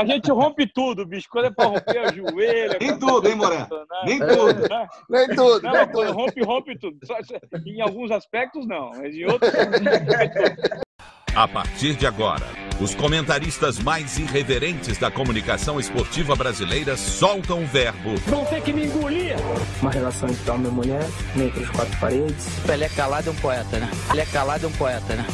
A gente rompe tudo, bicho. Quando é pra romper o joelho. Nem tudo, hein, Moré? Nem tudo. Né? Nem tudo. Não, nem tudo. rompe, rompe tudo. Só, em alguns aspectos, não. Mas em outros, tudo. A partir de agora, os comentaristas mais irreverentes da comunicação esportiva brasileira soltam o verbo. Vão ter que me engolir! Uma relação entre homem e mulher, entre os quatro paredes. Pelé calado é um poeta, né? Pelé calado é um poeta, né?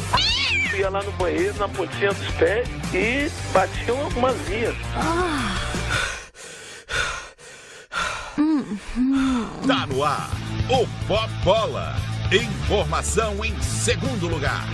Ia lá no banheiro, na pontinha dos pés e batia umas vias. Ah. Tá no ar, o Pop Bola. Informação em segundo lugar.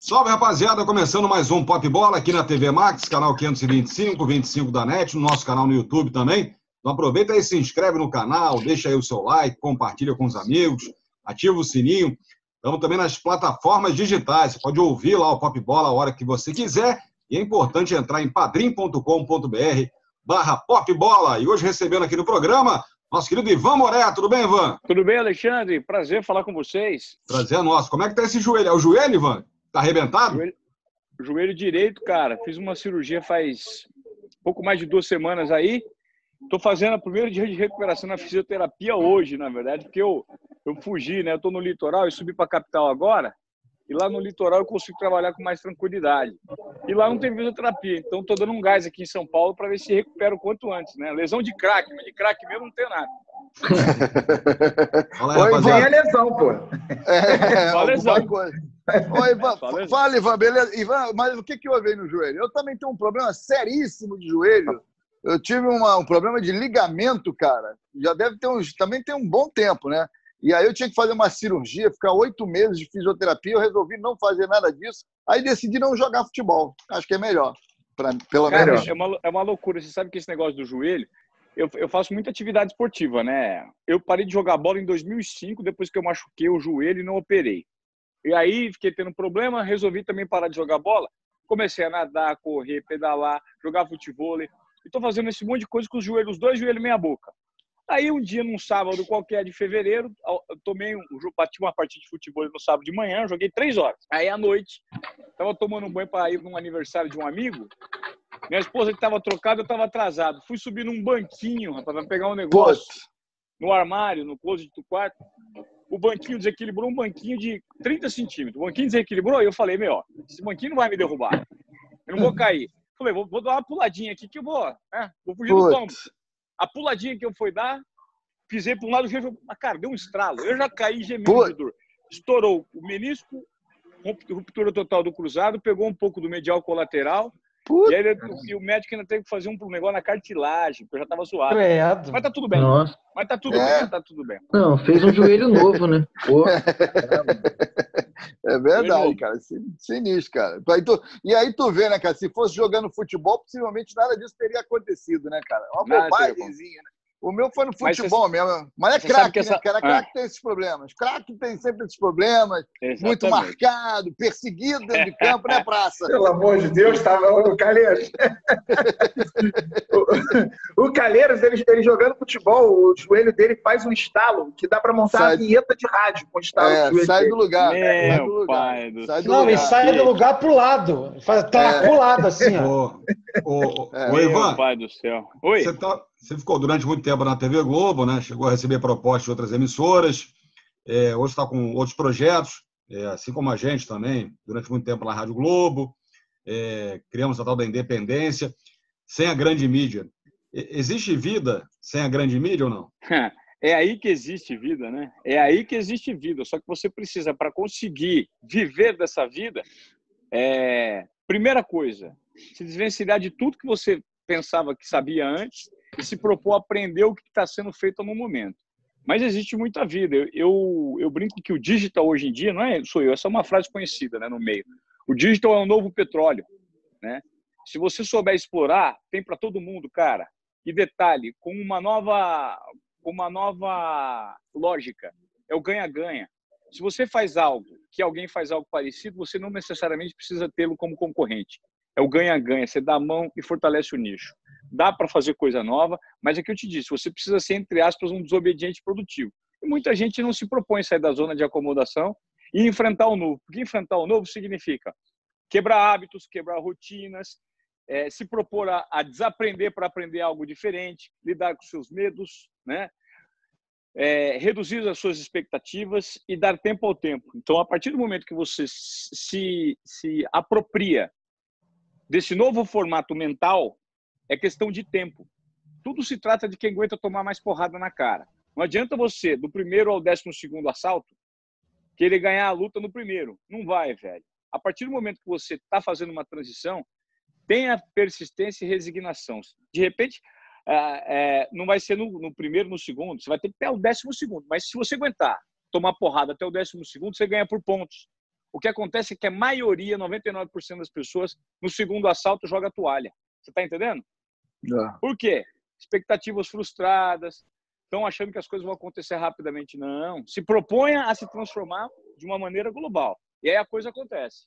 Salve rapaziada, começando mais um Pop Bola aqui na TV Max, canal 525, 25 da NET, no nosso canal no YouTube também. Então aproveita e se inscreve no canal, deixa aí o seu like, compartilha com os amigos, ativa o sininho. Estamos também nas plataformas digitais, você pode ouvir lá o Pop Bola a hora que você quiser. E é importante entrar em padrim.com.br barra Pop Bola. E hoje recebendo aqui no programa nosso querido Ivan Moré. Tudo bem, Ivan? Tudo bem, Alexandre. Prazer falar com vocês. Prazer é nosso. Como é que tá esse joelho? É o joelho, Ivan? Tá arrebentado? Joelho, joelho direito, cara. Fiz uma cirurgia faz pouco mais de duas semanas aí. Tô fazendo o primeiro dia de recuperação na fisioterapia hoje, na verdade, porque eu, eu fugi, né? Eu tô no litoral e subi para a capital agora. E lá no litoral eu consigo trabalhar com mais tranquilidade. E lá não tem fisioterapia, então estou dando um gás aqui em São Paulo para ver se recupero o quanto antes, né? Lesão de crack, mas de crack mesmo não tem nada. Fala vem a lesão, pô. É, Só lesão. Coisa. Oi, Ivan, fala, Ivan, beleza? Ivan, mas o que, que houve aí no joelho? Eu também tenho um problema seríssimo de joelho. Eu tive uma, um problema de ligamento, cara. Já deve ter uns. Também tem um bom tempo, né? E aí eu tinha que fazer uma cirurgia, ficar oito meses de fisioterapia. Eu resolvi não fazer nada disso. Aí decidi não jogar futebol. Acho que é melhor. Pra, pelo Cara, menos. É uma, é uma loucura. Você sabe que esse negócio do joelho. Eu, eu faço muita atividade esportiva, né? Eu parei de jogar bola em 2005, depois que eu machuquei o joelho e não operei. E aí fiquei tendo problema, resolvi também parar de jogar bola. Comecei a nadar, correr, pedalar, jogar futebol. E estou fazendo esse monte de coisa com os joelhos, os dois joelhos meia boca. Aí um dia, num sábado qualquer de fevereiro, eu tomei um, bati uma partida de futebol no sábado de manhã, joguei três horas. Aí à noite, tava tomando um banho para ir num aniversário de um amigo. Minha esposa que tava trocada, eu tava atrasado. Fui subir num banquinho, rapaz, pra pegar um negócio no armário, no closet do quarto. O banquinho desequilibrou um banquinho de 30 centímetros. O banquinho desequilibrou e eu falei, meu, esse banquinho não vai me derrubar. Eu não vou cair. Falei, vou, vou dar uma puladinha aqui que eu vou, né? Vou fugir do tombo. A puladinha que eu fui dar, pisei para um lado, mas, cara, deu um estralo. Eu já caí gemendo de dor. Estourou o menisco, ruptura total do cruzado, pegou um pouco do medial colateral. E, aí, e, o médico ainda teve que fazer um negócio na cartilagem, porque eu já estava suado. Credo. Mas tá tudo bem. Nossa. Mas tá tudo é. bem, tá tudo bem. Não, fez um joelho novo, né? Pô. É verdade, cara. Sinistro, cara. Aí tu, e aí tu vê, né, cara? Se fosse jogando futebol, possivelmente nada disso teria acontecido, né, cara? Uma bobagemzinha, né? O meu foi no futebol mas mesmo. Mas é craque, né? Essa... Cara, craque ah. tem esses problemas. Craque tem sempre esses problemas. Exatamente. Muito marcado, perseguido dentro de campo, né, praça? Pelo amor de Deus, tava o Calheiros. o, o Calheiros, ele, ele, jogando futebol, o joelho dele faz um estalo que dá para montar sai... uma vinheta de rádio com estalo é, do sai do lugar. Meu sai do lugar. Do sai do Não, lugar. e sai do lugar pro lado. Tá é. pro lado, assim, ó. Ô, ô, é. Ivan. pai do céu. Oi. Você tá você ficou durante muito tempo na TV Globo, né? Chegou a receber propostas de outras emissoras. É, hoje está com outros projetos, é, assim como a gente também, durante muito tempo na Rádio Globo. É, criamos a tal da independência, sem a grande mídia. Existe vida sem a grande mídia ou não? É aí que existe vida, né? É aí que existe vida. Só que você precisa, para conseguir viver dessa vida, é... primeira coisa, se desvencilhar de tudo que você pensava que sabia antes e se propor a aprender o que está sendo feito no momento. Mas existe muita vida. Eu, eu, eu, brinco que o digital hoje em dia, não é sou eu, essa é uma frase conhecida né, no meio. O digital é o novo petróleo. Né? Se você souber explorar, tem para todo mundo, cara. E detalhe, com uma nova, uma nova lógica, é o ganha-ganha. Se você faz algo que alguém faz algo parecido, você não necessariamente precisa tê-lo como concorrente. É o ganha-ganha. Você dá a mão e fortalece o nicho dá para fazer coisa nova, mas é que eu te disse, você precisa ser, entre aspas, um desobediente produtivo. E muita gente não se propõe a sair da zona de acomodação e enfrentar o novo. Porque enfrentar o novo significa quebrar hábitos, quebrar rotinas, é, se propor a, a desaprender para aprender algo diferente, lidar com seus medos, né? É, reduzir as suas expectativas e dar tempo ao tempo. Então, a partir do momento que você se, se apropria desse novo formato mental, é questão de tempo. Tudo se trata de quem aguenta tomar mais porrada na cara. Não adianta você, do primeiro ao décimo segundo assalto, querer ganhar a luta no primeiro. Não vai, velho. A partir do momento que você está fazendo uma transição, tenha persistência e resignação. De repente, é, é, não vai ser no, no, primeiro, no segundo, você vai ter que ter o décimo segundo. Mas se você aguentar tomar porrada até o décimo segundo, você ganha por pontos. O que acontece é que a maioria, 99% das pessoas, no segundo assalto joga a toalha. Você está entendendo? É. Por quê? Expectativas frustradas, estão achando que as coisas vão acontecer rapidamente. Não. Se proponha a se transformar de uma maneira global. E aí a coisa acontece.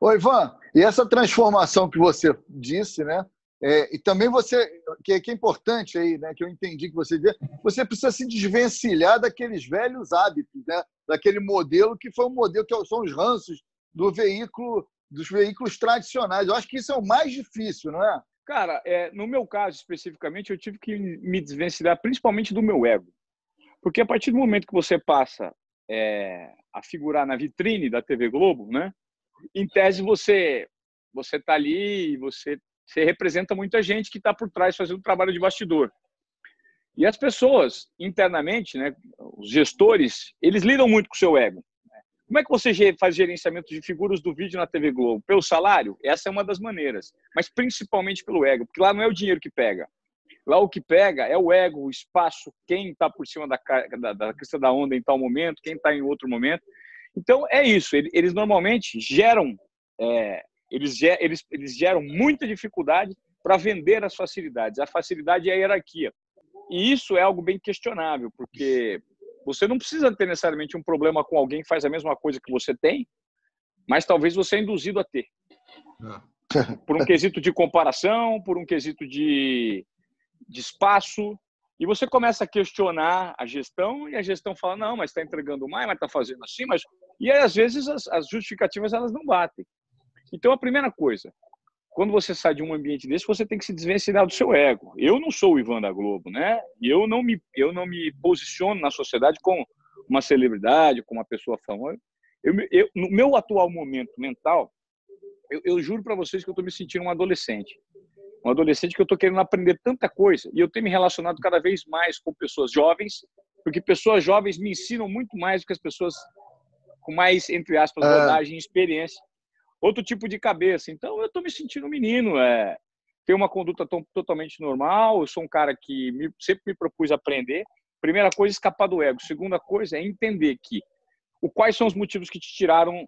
Ô, Ivan, e essa transformação que você disse, né? É, e também você, que, que, é importante aí, né? Que eu entendi que você disse, você precisa se desvencilhar daqueles velhos hábitos, né? Daquele modelo que foi um modelo que são os ranços do veículo, dos veículos tradicionais. Eu acho que isso é o mais difícil, não é? Cara, é, no meu caso especificamente, eu tive que me desvencilhar principalmente do meu ego. Porque a partir do momento que você passa é, a figurar na vitrine da TV Globo, né? Em tese você você está ali, você você representa muita gente que está por trás fazendo trabalho de bastidor. E as pessoas internamente, né, os gestores, eles lidam muito com o seu ego. Como é que você faz gerenciamento de figuras do vídeo na TV Globo? Pelo salário? Essa é uma das maneiras, mas principalmente pelo ego, porque lá não é o dinheiro que pega. Lá o que pega é o ego, o espaço, quem está por cima da, da, da questão da onda em tal momento, quem está em outro momento. Então é isso. Eles normalmente geram, é, eles, eles, eles geram muita dificuldade para vender as facilidades. A facilidade é a hierarquia. E isso é algo bem questionável, porque você não precisa ter necessariamente um problema com alguém que faz a mesma coisa que você tem, mas talvez você é induzido a ter. É. Por um quesito de comparação, por um quesito de de espaço, e você começa a questionar a gestão e a gestão fala não, mas está entregando mais, mas está fazendo assim, mas e aí, às vezes as, as, justificativas elas não batem. Então a primeira coisa, quando você sai de um ambiente desse, você tem que se desvencilhar do seu ego. Eu não sou o Ivan da Globo, né? Eu não me eu não me posiciono na sociedade como uma celebridade, como uma pessoa famosa. Eu, eu no meu atual momento mental, eu, eu juro para vocês que eu estou me sentindo um adolescente um adolescente que eu estou querendo aprender tanta coisa e eu tenho me relacionado cada vez mais com pessoas jovens, porque pessoas jovens me ensinam muito mais do que as pessoas com mais, entre aspas, rodagem e experiência. Outro tipo de cabeça. Então, eu estou me sentindo um menino. É, tenho uma conduta totalmente normal, eu sou um cara que me, sempre me propus aprender. Primeira coisa, escapar do ego. Segunda coisa é entender que o, quais são os motivos que te tiraram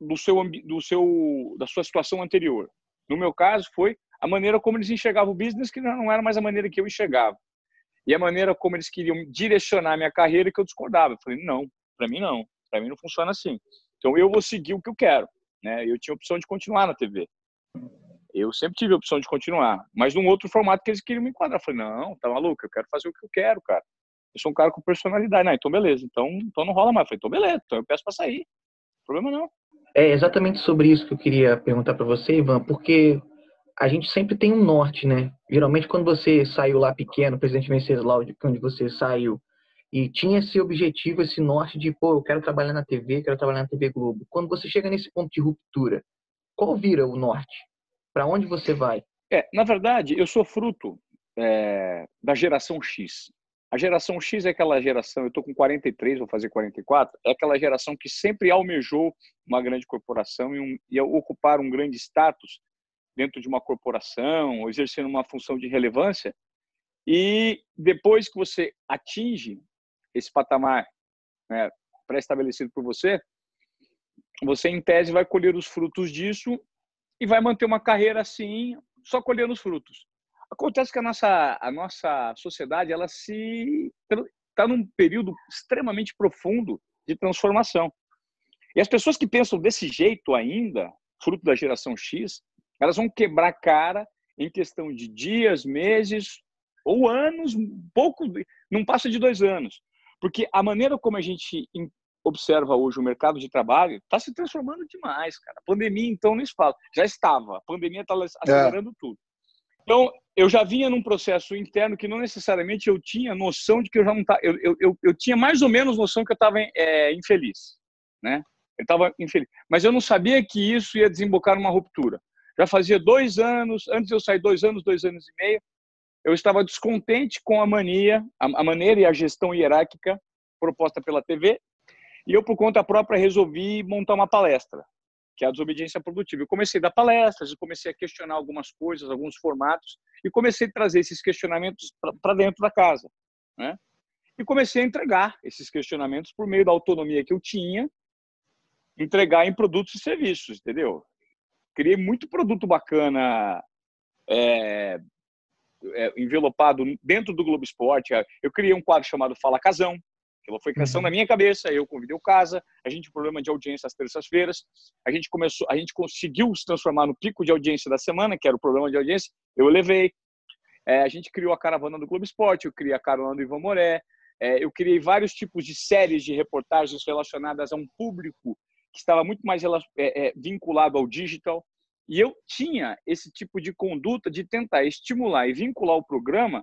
do seu, do seu, da sua situação anterior. No meu caso, foi a maneira como eles enxergavam o business, que não era mais a maneira que eu enxergava. E a maneira como eles queriam direcionar minha carreira, que eu discordava. Eu falei, não, para mim não. Para mim não funciona assim. Então eu vou seguir o que eu quero. Né? Eu tinha a opção de continuar na TV. Eu sempre tive a opção de continuar, mas num outro formato que eles queriam me enquadrar. Eu falei, não, tá maluco, eu quero fazer o que eu quero, cara. Eu sou um cara com personalidade. Não, então beleza, então, então não rola mais. Eu falei, então beleza, então eu peço para sair. Problema não. É exatamente sobre isso que eu queria perguntar para você, Ivan, porque a gente sempre tem um norte, né? Geralmente, quando você saiu lá pequeno, presidente Venceslau, de onde você saiu, e tinha esse objetivo, esse norte de, pô, eu quero trabalhar na TV, quero trabalhar na TV Globo. Quando você chega nesse ponto de ruptura, qual vira o norte? Para onde você vai? É, na verdade, eu sou fruto é, da geração X. A geração X é aquela geração, eu estou com 43, vou fazer 44, é aquela geração que sempre almejou uma grande corporação e, um, e ocupar um grande status dentro de uma corporação ou exercendo uma função de relevância. E depois que você atinge esse patamar né, pré-estabelecido por você, você, em tese, vai colher os frutos disso e vai manter uma carreira assim, só colhendo os frutos. Acontece que a nossa, a nossa sociedade ela se está num período extremamente profundo de transformação. E as pessoas que pensam desse jeito ainda, fruto da geração X, elas vão quebrar cara em questão de dias, meses ou anos, pouco, não passa de dois anos. Porque a maneira como a gente observa hoje o mercado de trabalho, está se transformando demais, cara. A pandemia, então, nem se fala. Já estava. A pandemia está acelerando é. tudo. Então, eu já vinha num processo interno que não necessariamente eu tinha noção de que eu já não estava. Eu, eu, eu, eu, tinha mais ou menos noção que eu estava é, infeliz, né? Eu estava infeliz. Mas eu não sabia que isso ia desembocar numa ruptura. Já fazia dois anos, antes eu sair dois anos, dois anos e meio, eu estava descontente com a mania, a, maneira e a gestão hierárquica proposta pela TV, e eu, por conta própria, resolvi montar uma palestra que é a desobediência produtiva. Eu comecei a dar palestras, eu comecei a questionar algumas coisas, alguns formatos, e comecei a trazer esses questionamentos para dentro da casa. Né? E comecei a entregar esses questionamentos por meio da autonomia que eu tinha, entregar em produtos e serviços, entendeu? Criei muito produto bacana é, é, envelopado dentro do Globo Esporte. Eu criei um quadro chamado Fala Casão, Aquilo foi criação uhum. na minha cabeça, eu convidei o Casa, a gente um problema de audiência às terças-feiras, a gente começou, a gente conseguiu se transformar no pico de audiência da semana, que era o problema de audiência, eu levei. É, a gente criou a caravana do Globo Esporte, eu criei a caravana do Ivan Moré, é, eu criei vários tipos de séries de reportagens relacionadas a um público que estava muito mais é, é, vinculado ao digital. E eu tinha esse tipo de conduta de tentar estimular e vincular o programa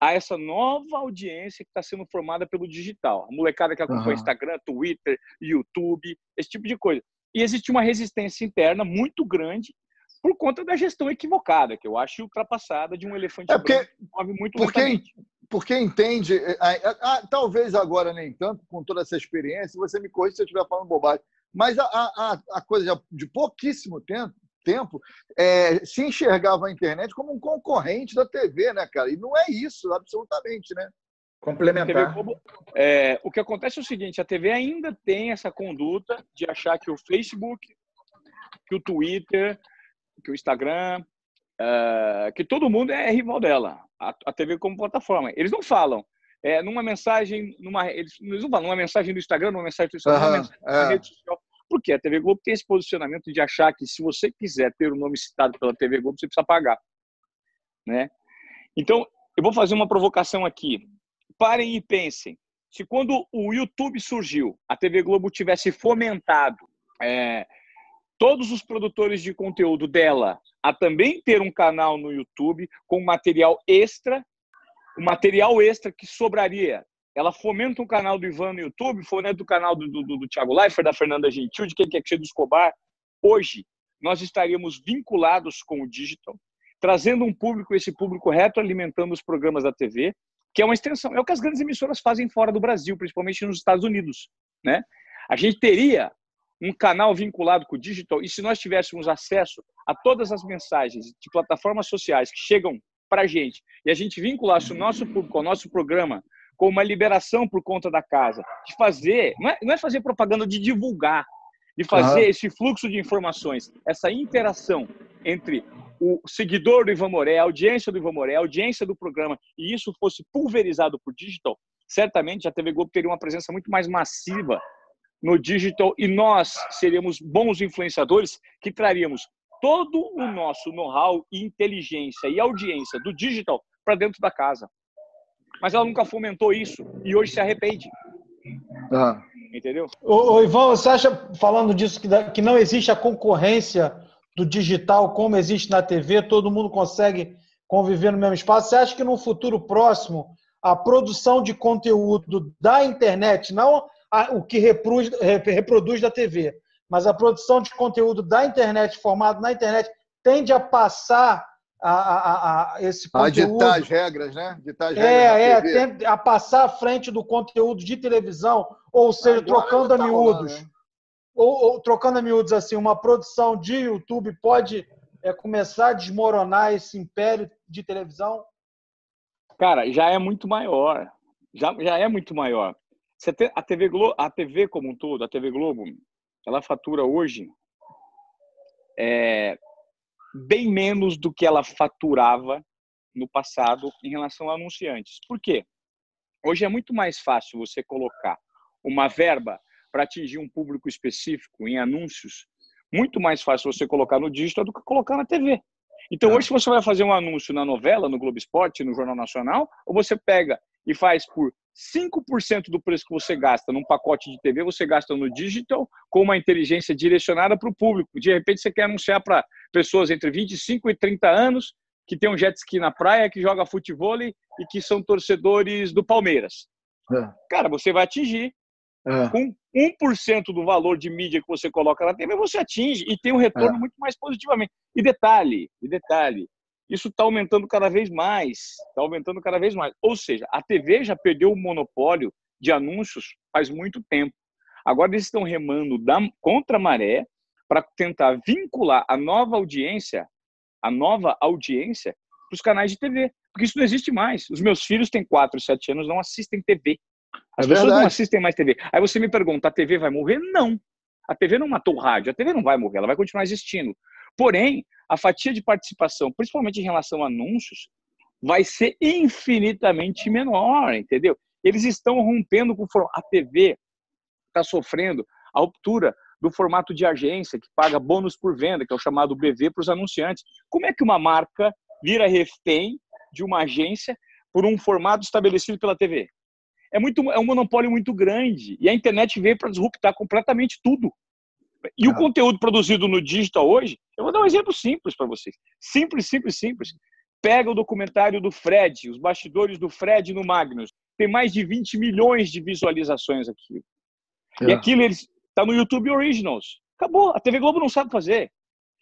a essa nova audiência que está sendo formada pelo digital. A molecada que acompanha uhum. Instagram, Twitter, YouTube, esse tipo de coisa. E existe uma resistência interna muito grande por conta da gestão equivocada, que eu acho ultrapassada de um elefante é porque, branco que move muito porque, porque entende, é, é, é, talvez agora nem tanto, com toda essa experiência, você me corrija se eu estiver falando bobagem, mas a, a, a coisa de pouquíssimo tempo, tempo, é, se enxergava a internet como um concorrente da TV, né, cara? E não é isso, absolutamente, né? Complementar. é, o que acontece é o seguinte: a TV ainda tem essa conduta de achar que o Facebook, que o Twitter, que o Instagram, uh, que todo mundo é rival dela, a, a, TV como plataforma. Eles não falam. É, numa mensagem, numa, eles, eles não falam, numa mensagem do Instagram, numa mensagem do Instagram, uhum, numa mensagem é. rede social. Porque a TV Globo tem esse posicionamento de achar que se você quiser ter o nome citado pela TV Globo, você precisa pagar. Né? Então, eu vou fazer uma provocação aqui. Parem e pensem. Se quando o YouTube surgiu, a TV Globo tivesse fomentado é, todos os produtores de conteúdo dela a também ter um canal no YouTube com material extra, o material extra que sobraria ela fomenta um canal do Ivan no YouTube, fomenta o canal do, do, do Thiago Leifert, da Fernanda Gentil, de quem quer que seja do Escobar. Hoje, nós estaríamos vinculados com o digital, trazendo um público, esse público retroalimentando os programas da TV, que é uma extensão, é o que as grandes emissoras fazem fora do Brasil, principalmente nos Estados Unidos, né? A gente teria um canal vinculado com o digital e se nós tivéssemos acesso a todas as mensagens de plataformas sociais que chegam para a gente e a gente vinculasse o nosso público ao nosso programa com uma liberação por conta da casa, de fazer, não é, não é fazer propaganda, de divulgar, de fazer uhum. esse fluxo de informações, essa interação entre o seguidor do Ivan Moré, a audiência do Ivan Moré, a audiência do programa, e isso fosse pulverizado por digital, certamente a TV Globo teria uma presença muito mais massiva no digital e nós seríamos bons influenciadores que traríamos todo o nosso know-how, inteligência e audiência do digital para dentro da casa mas ela nunca fomentou isso e hoje se arrepende. Ah. Entendeu? Ô, ô, Ivan, você acha, falando disso, que, que não existe a concorrência do digital como existe na TV, todo mundo consegue conviver no mesmo espaço? Você acha que no futuro próximo a produção de conteúdo da internet, não a, o que reproduz, reproduz da TV, mas a produção de conteúdo da internet, formado na internet, tende a passar a, a, a esse conteúdo. A ditar as regras, né? Ditar as é, regras é, a passar à frente do conteúdo de televisão, ou seja, Agora trocando a tá miúdos. Rolando, né? ou, ou, trocando a miúdos, assim, uma produção de YouTube pode é, começar a desmoronar esse império de televisão? Cara, já é muito maior. Já, já é muito maior. Você tem, a, TV Globo, a TV como um todo, a TV Globo, ela fatura hoje é, bem menos do que ela faturava no passado em relação a anunciantes. Por quê? Hoje é muito mais fácil você colocar uma verba para atingir um público específico em anúncios, muito mais fácil você colocar no digital do que colocar na TV. Então, é. hoje, se você vai fazer um anúncio na novela, no Globo Esporte, no Jornal Nacional, ou você pega e faz por 5% do preço que você gasta num pacote de TV, você gasta no digital, com uma inteligência direcionada para o público. De repente, você quer anunciar para pessoas entre 25 e 30 anos que tem um jet ski na praia, que joga futebol e que são torcedores do Palmeiras. É. Cara, você vai atingir. É. Com 1% do valor de mídia que você coloca na TV, você atinge e tem um retorno é. muito mais positivamente. E detalhe, e detalhe, isso está aumentando cada vez mais, está aumentando cada vez mais. Ou seja, a TV já perdeu o monopólio de anúncios faz muito tempo. Agora eles estão remando da, contra a maré para tentar vincular a nova audiência, a nova audiência, para os canais de TV. Porque isso não existe mais. Os meus filhos têm 4, 7 anos, não assistem TV. As é pessoas verdade. não assistem mais TV. Aí você me pergunta, a TV vai morrer? Não. A TV não matou o rádio, a TV não vai morrer, ela vai continuar existindo. Porém, a fatia de participação, principalmente em relação a anúncios, vai ser infinitamente menor, entendeu? Eles estão rompendo com a TV está sofrendo a ruptura do formato de agência que paga bônus por venda, que é o chamado BV para os anunciantes. Como é que uma marca vira refém de uma agência por um formato estabelecido pela TV? É muito é um monopólio muito grande e a internet veio para disruptar completamente tudo. E o conteúdo produzido no digital hoje, eu vou dar um exemplo simples para vocês. Simples, simples, simples. Pega o documentário do Fred, os bastidores do Fred no Magnus. Tem mais de 20 milhões de visualizações aqui. É. E aquilo está no YouTube Originals. Acabou. A TV Globo não sabe fazer.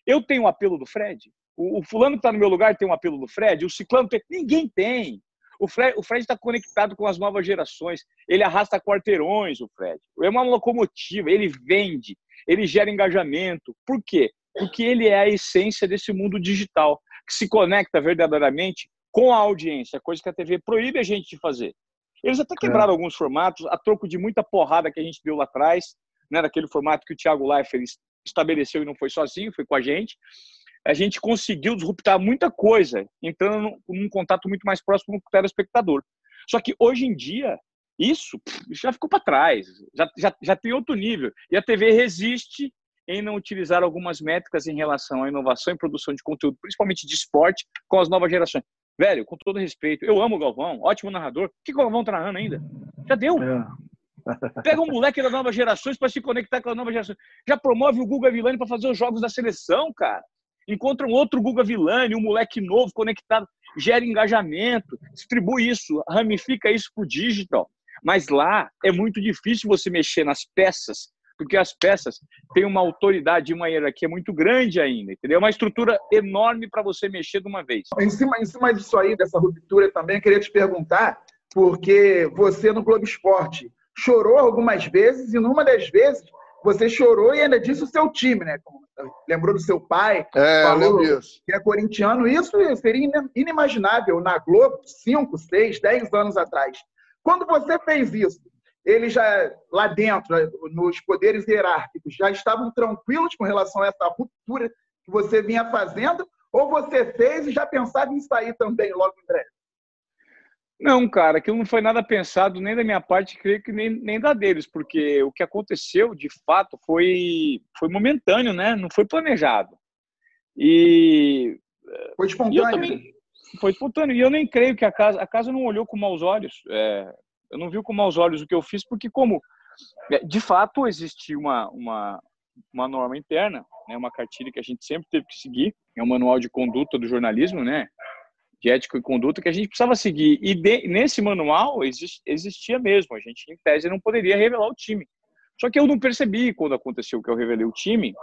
Eu tenho o um apelo do Fred. O, o fulano que está no meu lugar tem um apelo do Fred. O ciclano tem. Ninguém tem. O Fred está conectado com as novas gerações. Ele arrasta quarteirões, o Fred. É uma locomotiva. Ele vende ele gera engajamento. Por quê? Porque ele é a essência desse mundo digital, que se conecta verdadeiramente com a audiência, coisa que a TV proíbe a gente de fazer. Eles até quebraram é. alguns formatos, a troco de muita porrada que a gente deu lá atrás, né, naquele formato que o Thiago Leifert estabeleceu e não foi sozinho, foi com a gente. A gente conseguiu disruptar muita coisa, entrando num, num contato muito mais próximo com o telespectador. Só que hoje em dia, isso, já ficou para trás, já, já, já tem outro nível. E a TV resiste em não utilizar algumas métricas em relação à inovação e produção de conteúdo, principalmente de esporte, com as novas gerações. Velho, com todo respeito, eu amo o Galvão, ótimo narrador. O que o Galvão tá narrando ainda? Já deu. É. Pega um moleque das novas gerações para se conectar com as novas gerações. Já promove o Guga Villani para fazer os jogos da seleção, cara. Encontra um outro Guga Villani, um moleque novo conectado, gera engajamento, distribui isso, ramifica isso pro digital. Mas lá é muito difícil você mexer nas peças, porque as peças têm uma autoridade e uma hierarquia muito grande ainda, entendeu? É uma estrutura enorme para você mexer de uma vez. Em cima, em cima disso aí, dessa ruptura também, eu queria te perguntar, porque você no Globo Esporte chorou algumas vezes e numa das vezes você chorou e ainda disse o seu time, né? Lembrou do seu pai, é, falou isso. que é corintiano. Isso seria inimaginável na Globo 5, 6, 10 anos atrás. Quando você fez isso, eles já, lá dentro, nos poderes hierárquicos, já estavam tranquilos com relação a essa ruptura que você vinha fazendo? Ou você fez e já pensava em sair também logo em breve? Não, cara, aquilo não foi nada pensado nem da minha parte, creio que nem, nem da deles, porque o que aconteceu, de fato, foi, foi momentâneo, né? Não foi planejado. E. Foi espontâneo. E eu também? Foi espontâneo. E eu nem creio que a casa, a casa não olhou com maus olhos. É, eu não vi com maus olhos o que eu fiz, porque como é, de fato existia uma, uma, uma norma interna, né, uma cartilha que a gente sempre teve que seguir, é um manual de conduta do jornalismo, né, de ética e conduta que a gente precisava seguir. E de, nesse manual exist, existia mesmo, a gente em tese não poderia revelar o time. Só que eu não percebi quando aconteceu que eu revelei o time,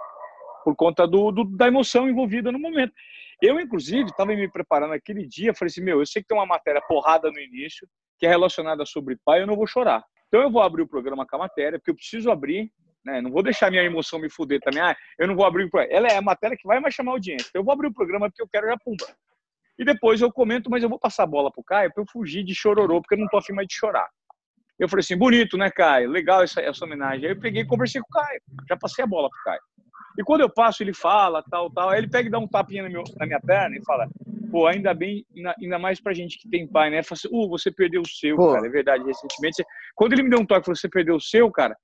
por conta do, do da emoção envolvida no momento. Eu, inclusive, estava me preparando aquele dia, falei assim, meu, eu sei que tem uma matéria porrada no início, que é relacionada sobre pai, eu não vou chorar. Então eu vou abrir o programa com a matéria, porque eu preciso abrir, né? Não vou deixar minha emoção me fuder também. Ah, eu não vou abrir o programa. Ela é a matéria que vai mais chamar audiência. Então eu vou abrir o programa porque eu quero já pumba. E depois eu comento, mas eu vou passar a bola pro Caio para eu fugir de chororô, porque eu não tô afim mais de chorar. Eu falei assim, bonito, né, Caio? Legal essa, essa homenagem. Aí eu peguei e conversei com o Caio. Já passei a bola pro Caio. E quando eu passo, ele fala, tal, tal. Aí ele pega e dá um tapinha na, meu, na minha perna e fala: pô, ainda bem, ainda mais pra gente que tem pai, né? Fala assim, uh, você perdeu o seu, pô. cara. É verdade, recentemente. Quando ele me deu um toque, falou: você perdeu o seu, cara.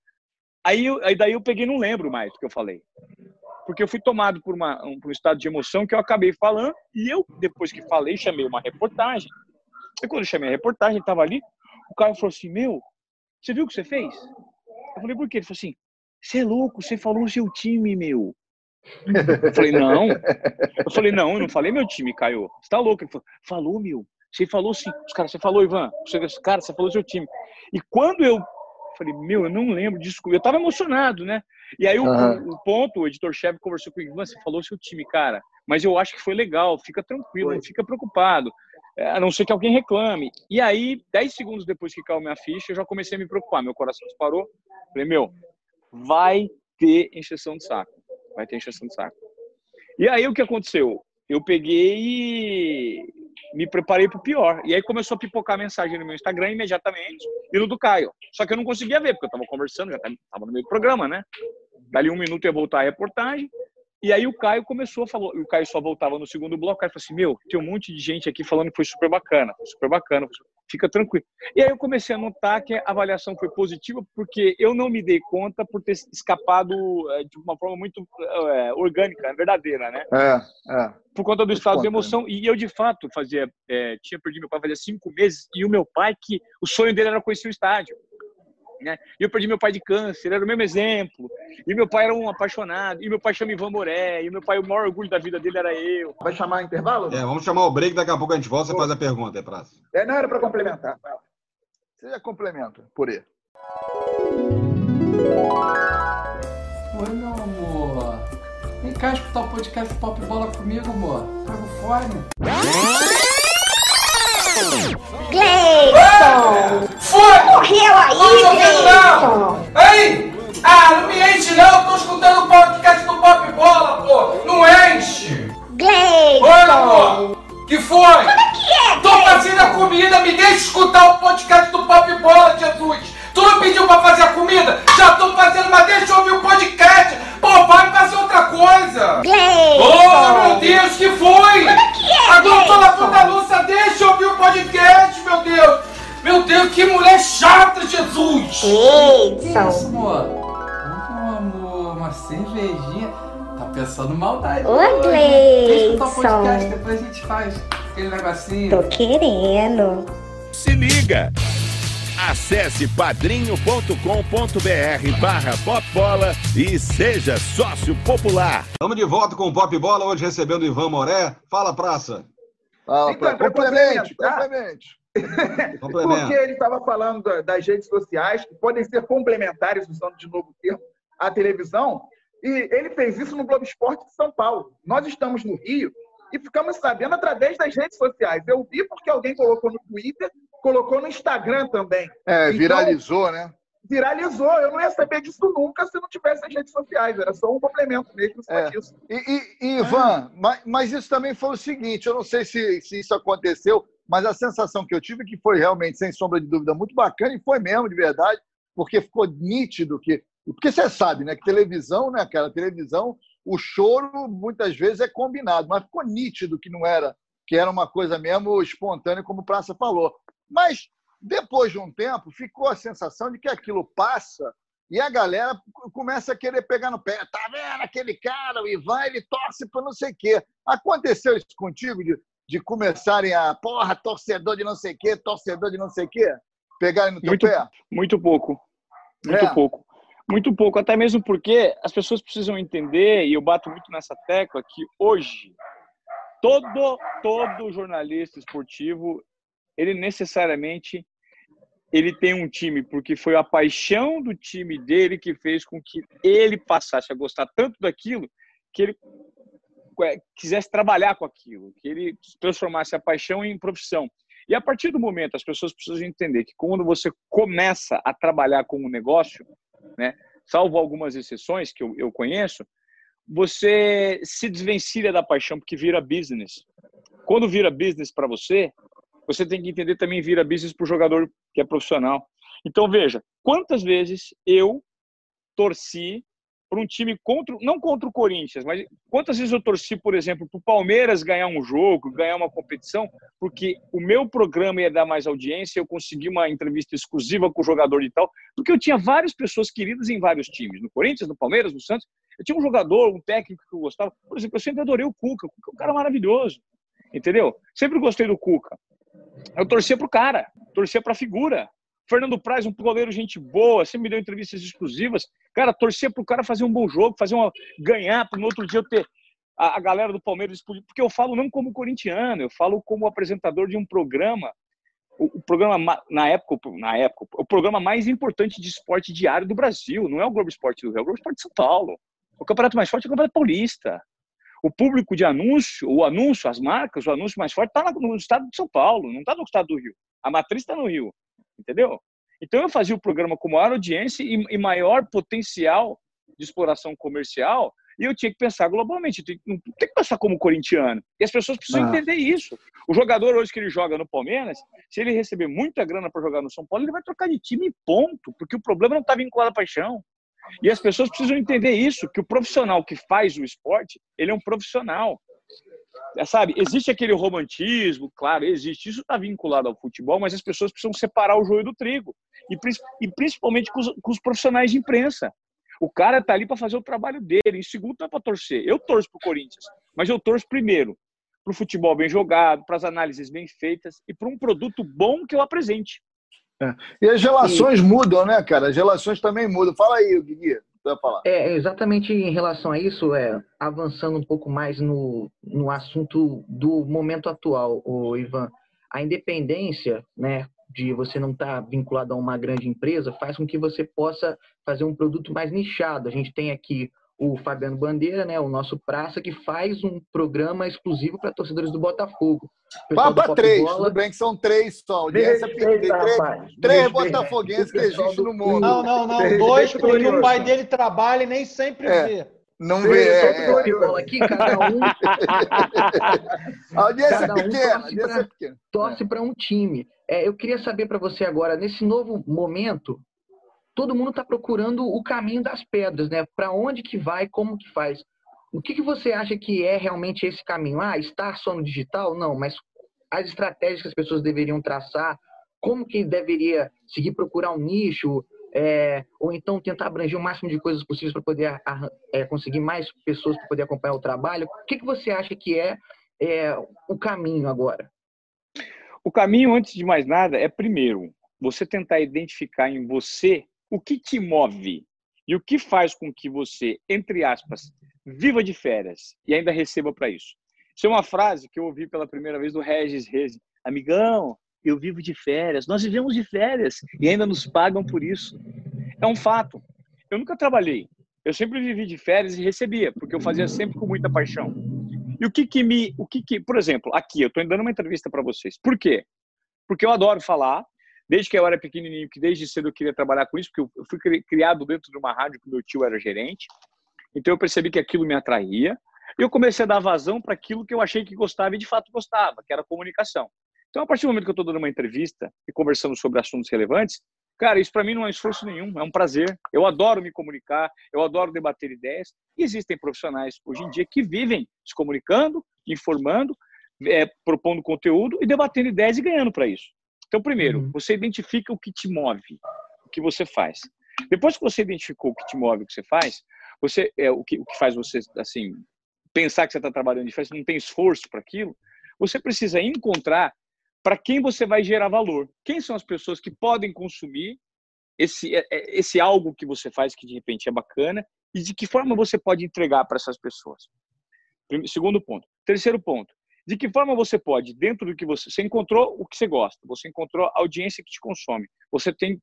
Aí, eu, aí daí eu peguei não lembro mais do que eu falei. Porque eu fui tomado por, uma, um, por um estado de emoção que eu acabei falando. E eu, depois que falei, chamei uma reportagem. E quando eu chamei a reportagem, estava ali o Caio falou assim: Meu, você viu o que você fez? Eu falei: Por quê? Ele falou assim: Você é louco, você falou o seu time, meu. Eu falei: Não. Eu falei: Não, eu não falei meu time, Caio. Você tá louco? Ele falou: Falou, meu. Você falou sim. Os caras, você falou, Ivan. Você, cara, você falou seu time. E quando eu falei, meu, eu não lembro disso. Eu tava emocionado, né? E aí uhum. o, o, ponto, o editor-chefe conversou comigo, você falou seu time, cara, mas eu acho que foi legal, fica tranquilo, não fica preocupado, é, a não ser que alguém reclame. E aí, 10 segundos depois que caiu minha ficha, eu já comecei a me preocupar, meu coração disparou, falei, meu, vai ter encheção de saco, vai ter encheção de saco. E aí o que aconteceu? Eu peguei e me preparei para o pior. E aí começou a pipocar mensagem no meu Instagram imediatamente e no do Caio. Só que eu não conseguia ver, porque eu estava conversando, já estava no meio do programa, né? Dali um minuto ia voltar a reportagem. E aí o Caio começou a falar, o Caio só voltava no segundo bloco, o Caio falou assim, meu, tem um monte de gente aqui falando que foi super bacana, foi super bacana, fica tranquilo. E aí eu comecei a notar que a avaliação foi positiva, porque eu não me dei conta por ter escapado é, de uma forma muito é, orgânica, verdadeira, né? É, é. Por conta do estado de emoção. E eu, de fato, fazia, é, tinha perdido meu pai fazia cinco meses, e o meu pai, que o sonho dele era conhecer o estádio. Né? E eu perdi meu pai de câncer, era o mesmo exemplo. E meu pai era um apaixonado, e meu pai chama Ivan Moré, e meu pai, o maior orgulho da vida dele era eu. Vai chamar intervalo? É, vamos chamar o break, daqui a pouco a gente volta, você faz a pergunta, é prazo. É, não era para complementar. Você já complementa, por aí. Oi, meu amor. Vem cá escutar o podcast Pop Bola comigo, amor. Pega o fone. Gleison! Foi! Morreu aí, Gleison! Ei! Ah, não me enche não, eu tô escutando o podcast do Pop Bola, pô! Não enche! Gleison! Oi, amor! Que foi? Como é que é, Tô fazendo a comida, me deixa escutar o podcast do Pop Bola, Jesus! Tu não pediu pra fazer a comida? Já tô fazendo, mas deixa eu ouvir o podcast! Pô, vai fazer outra coisa! Gleison! Oh, meu Deus, que foi? Como é que é, Agora eu tô lavando a louça, deixa eu ouvir o podcast, meu Deus! Meu Deus, que mulher chata, Jesus! Gleison! Isso, amor? Oh, amor, uma cervejinha. Tá pensando maldade. Ô, né? Deixa eu o Gleison. podcast, depois a gente faz aquele negocinho. Tô querendo. Se liga! Acesse padrinho.com.br barra popbola e seja sócio popular. Estamos de volta com o Pop Bola, hoje recebendo o Ivan Moré. Fala, praça. Fala, Então, pra... complemente, complementar- complemente. Porque ele estava falando da- das redes sociais, que podem ser complementares, usando de novo o termo, à televisão, e ele fez isso no Globo Esporte de São Paulo. Nós estamos no Rio e ficamos sabendo através das redes sociais. Eu vi porque alguém colocou no Twitter, colocou no Instagram também. É, Então, viralizou, né? Viralizou. Eu não ia saber disso nunca se não tivesse as redes sociais. Era só um complemento mesmo É. disso. E, e- e, Ivan, mas, mas isso também foi o seguinte: eu não sei se, se isso aconteceu, mas a sensação que eu tive é que foi realmente, sem sombra de dúvida, muito bacana, e foi mesmo, de verdade, porque ficou nítido que. Porque você sabe, né? Que televisão, né, cara? Televisão, o choro muitas vezes é combinado, mas ficou nítido que não era, que era uma coisa mesmo espontânea, como o Praça falou. Mas depois de um tempo, ficou a sensação de que aquilo passa e a galera começa a querer pegar no pé. Tá vendo aquele cara, o Ivan, ele torce para não sei o quê. Aconteceu isso contigo, de, de começarem a, porra, torcedor de não sei o quê, torcedor de não sei o quê? Pegarem no teu Muito, pé? muito pouco. Muito É. pouco. Muito pouco, até mesmo porque as pessoas precisam entender, e eu bato muito nessa tecla, que hoje todo, todo jornalista esportivo, ele necessariamente ele tem um time, porque foi a paixão do time dele que fez com que ele passasse a gostar tanto daquilo que ele é, quisesse trabalhar com aquilo, que ele transformasse a paixão em profissão. E a partir do momento, as pessoas precisam entender que quando você começa a trabalhar com um negócio, né, salvo algumas exceções que eu, eu conheço, você se desvencilha da paixão porque vira business. Quando vira business para você, você tem que entender também vira business para o jogador que é profissional. Então veja, quantas vezes eu torci para um time contra, não contra o Corinthians, mas quantas vezes eu torci, por exemplo, para o Palmeiras ganhar um jogo, ganhar uma competição, porque o meu programa ia dar mais audiência, eu consegui uma entrevista exclusiva com o jogador e tal, porque eu tinha várias pessoas queridas em vários times, no Corinthians, no Palmeiras, no Santos. Eu tinha um jogador, um técnico que eu gostava. Por exemplo, eu sempre adorei o Cuca. O Cuca é um cara maravilhoso, entendeu? Sempre gostei do Cuca. Eu torcia pro cara, torcia pra figura, Fernando Praz, um goleiro gente boa, sempre me deu entrevistas exclusivas. Cara, torcer para o cara fazer um bom jogo, fazer uma ganhar, para no outro dia eu ter a, a galera do Palmeiras, porque eu falo não como corintiano, eu falo como apresentador de um programa o, o, programa na época, na época, o programa mais importante de esporte diário do Brasil, não é o Globo Esporte do Rio, é o Globo Esporte de São Paulo. O campeonato mais forte é o Campeonato Paulista. O público de anúncio, o anúncio, as marcas, o anúncio mais forte está no estado de São Paulo, não está no estado do Rio. A matriz está no Rio, entendeu? Então eu fazia o programa com maior audiência e, e maior potencial de exploração comercial e eu tinha que pensar globalmente, tem, tem que pensar como corintiano. E as pessoas precisam ah. entender isso. O jogador hoje que ele joga no Palmeiras, se ele receber muita grana para jogar no São Paulo, ele vai trocar de time ponto, porque o problema não está vinculado à paixão. E as pessoas precisam entender isso, que o profissional que faz o esporte, ele é um profissional. É, sabe, existe aquele romantismo, claro, existe, isso está vinculado ao futebol, mas as pessoas precisam separar o joio do trigo. E, e principalmente com os, com os profissionais de imprensa. O cara está ali para fazer o trabalho dele. Em segundo, é para torcer. Eu torço para o Corinthians, mas eu torço primeiro para o futebol bem jogado, para as análises bem feitas e para um produto bom que eu apresente. É. E as relações e... mudam, né, cara? As relações também mudam. Fala aí, Guigui. Falar. É, exatamente em relação a isso, é, avançando um pouco mais no, no assunto do momento atual, o Ivan, a independência, né, de você não estar tá vinculado a uma grande empresa faz com que você possa fazer um produto mais nichado. A gente tem aqui o Fabiano Bandeira, né, o nosso praça, que faz um programa exclusivo para torcedores do Botafogo. Papa três, Bola... tudo bem que são três só. Audiência três, três, três botafoguenses que existem no mundo. Não, não, não, dois, porque o pai dele trabalha e nem sempre é. vê. Não vê. É, é. Aqui, cada um. a audiência cada um pequena. Torce para um time. É, eu queria saber para você agora, nesse novo momento, todo mundo está procurando o caminho das pedras, né? Para onde que vai, como que faz. O que, que você acha que é realmente esse caminho? Ah, estar só no digital? Não, mas as estratégias que as pessoas deveriam traçar, como que deveria seguir procurar um nicho, é, ou então tentar abranger o máximo de coisas possíveis para poder é, conseguir mais pessoas para poder acompanhar o trabalho. O que, que você acha que é, é o caminho agora? O caminho, antes de mais nada, é primeiro você tentar identificar em você o que te move e o que faz com que você, entre aspas, viva de férias e ainda receba para isso. Isso é uma frase que eu ouvi pela primeira vez do Regis Reis. Amigão, eu vivo de férias. Nós vivemos de férias e ainda nos pagam por isso. É um fato. Eu nunca trabalhei. Eu sempre vivi de férias e recebia, porque eu fazia sempre com muita paixão. E o que que me, o que que, por exemplo, aqui eu estou dando uma entrevista para vocês. Por quê? Porque eu adoro falar. Desde que eu era pequenininho, que desde cedo eu queria trabalhar com isso, porque eu fui criado dentro de uma rádio que meu tio era gerente. Então eu percebi que aquilo me atraía. E eu comecei a dar vazão para aquilo que eu achei que gostava e de fato gostava, que era comunicação. Então, a partir do momento que eu estou dando uma entrevista e conversando sobre assuntos relevantes, Cara, isso para mim não é esforço nenhum, é um prazer. Eu adoro me comunicar, eu adoro debater ideias. E existem profissionais hoje em dia que vivem se comunicando, informando, é, propondo conteúdo e debatendo ideias e ganhando para isso. Então, primeiro, uhum. você identifica o que te move, o que você faz. Depois que você identificou o que te move, o que você faz, você é o que, o que faz você assim pensar que você está trabalhando de festa, não tem esforço para aquilo. Você precisa encontrar para quem você vai gerar valor. Quem são as pessoas que podem consumir esse, é, é, esse algo que você faz que de repente é bacana e de que forma você pode entregar para essas pessoas. Segundo ponto. Terceiro ponto. De que forma você pode, dentro do que você. Você encontrou o que você gosta, você encontrou a audiência que te consome. Você tem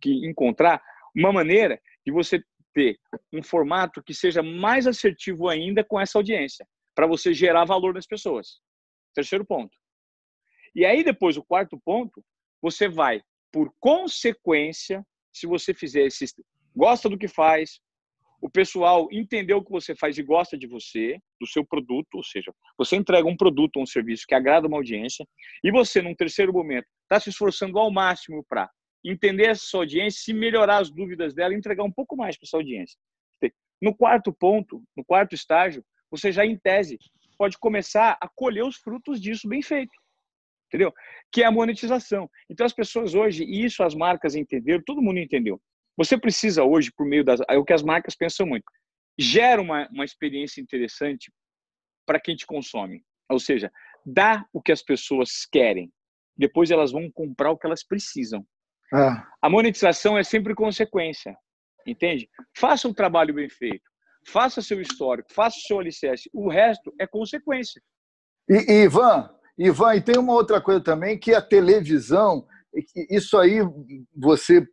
que encontrar uma maneira de você ter um formato que seja mais assertivo ainda com essa audiência, para você gerar valor nas pessoas. Terceiro ponto. E aí, depois, o quarto ponto, você vai, por consequência, se você fizer esse. gosta do que faz, o pessoal entendeu o que você faz e gosta de você, do seu produto, ou seja, você entrega um produto ou um serviço que agrada uma audiência, e você, num terceiro momento, está se esforçando ao máximo para entender essa audiência, e melhorar as dúvidas dela e entregar um pouco mais para essa audiência. No quarto ponto, no quarto estágio, você já, em tese, pode começar a colher os frutos disso bem feito entendeu? Que é a monetização. Então as pessoas hoje, e isso as marcas entenderam, todo mundo entendeu. Você precisa hoje, por meio das. É o que as marcas pensam muito. Gera uma, uma experiência interessante para quem te consome. Ou seja, dá o que as pessoas querem. Depois elas vão comprar o que elas precisam. Ah. A monetização é sempre consequência, entende? Faça um trabalho bem feito, faça seu histórico, faça o seu alicerce. O resto é consequência. E, e Ivan, Ivan, e tem uma outra coisa também que a televisão, isso aí você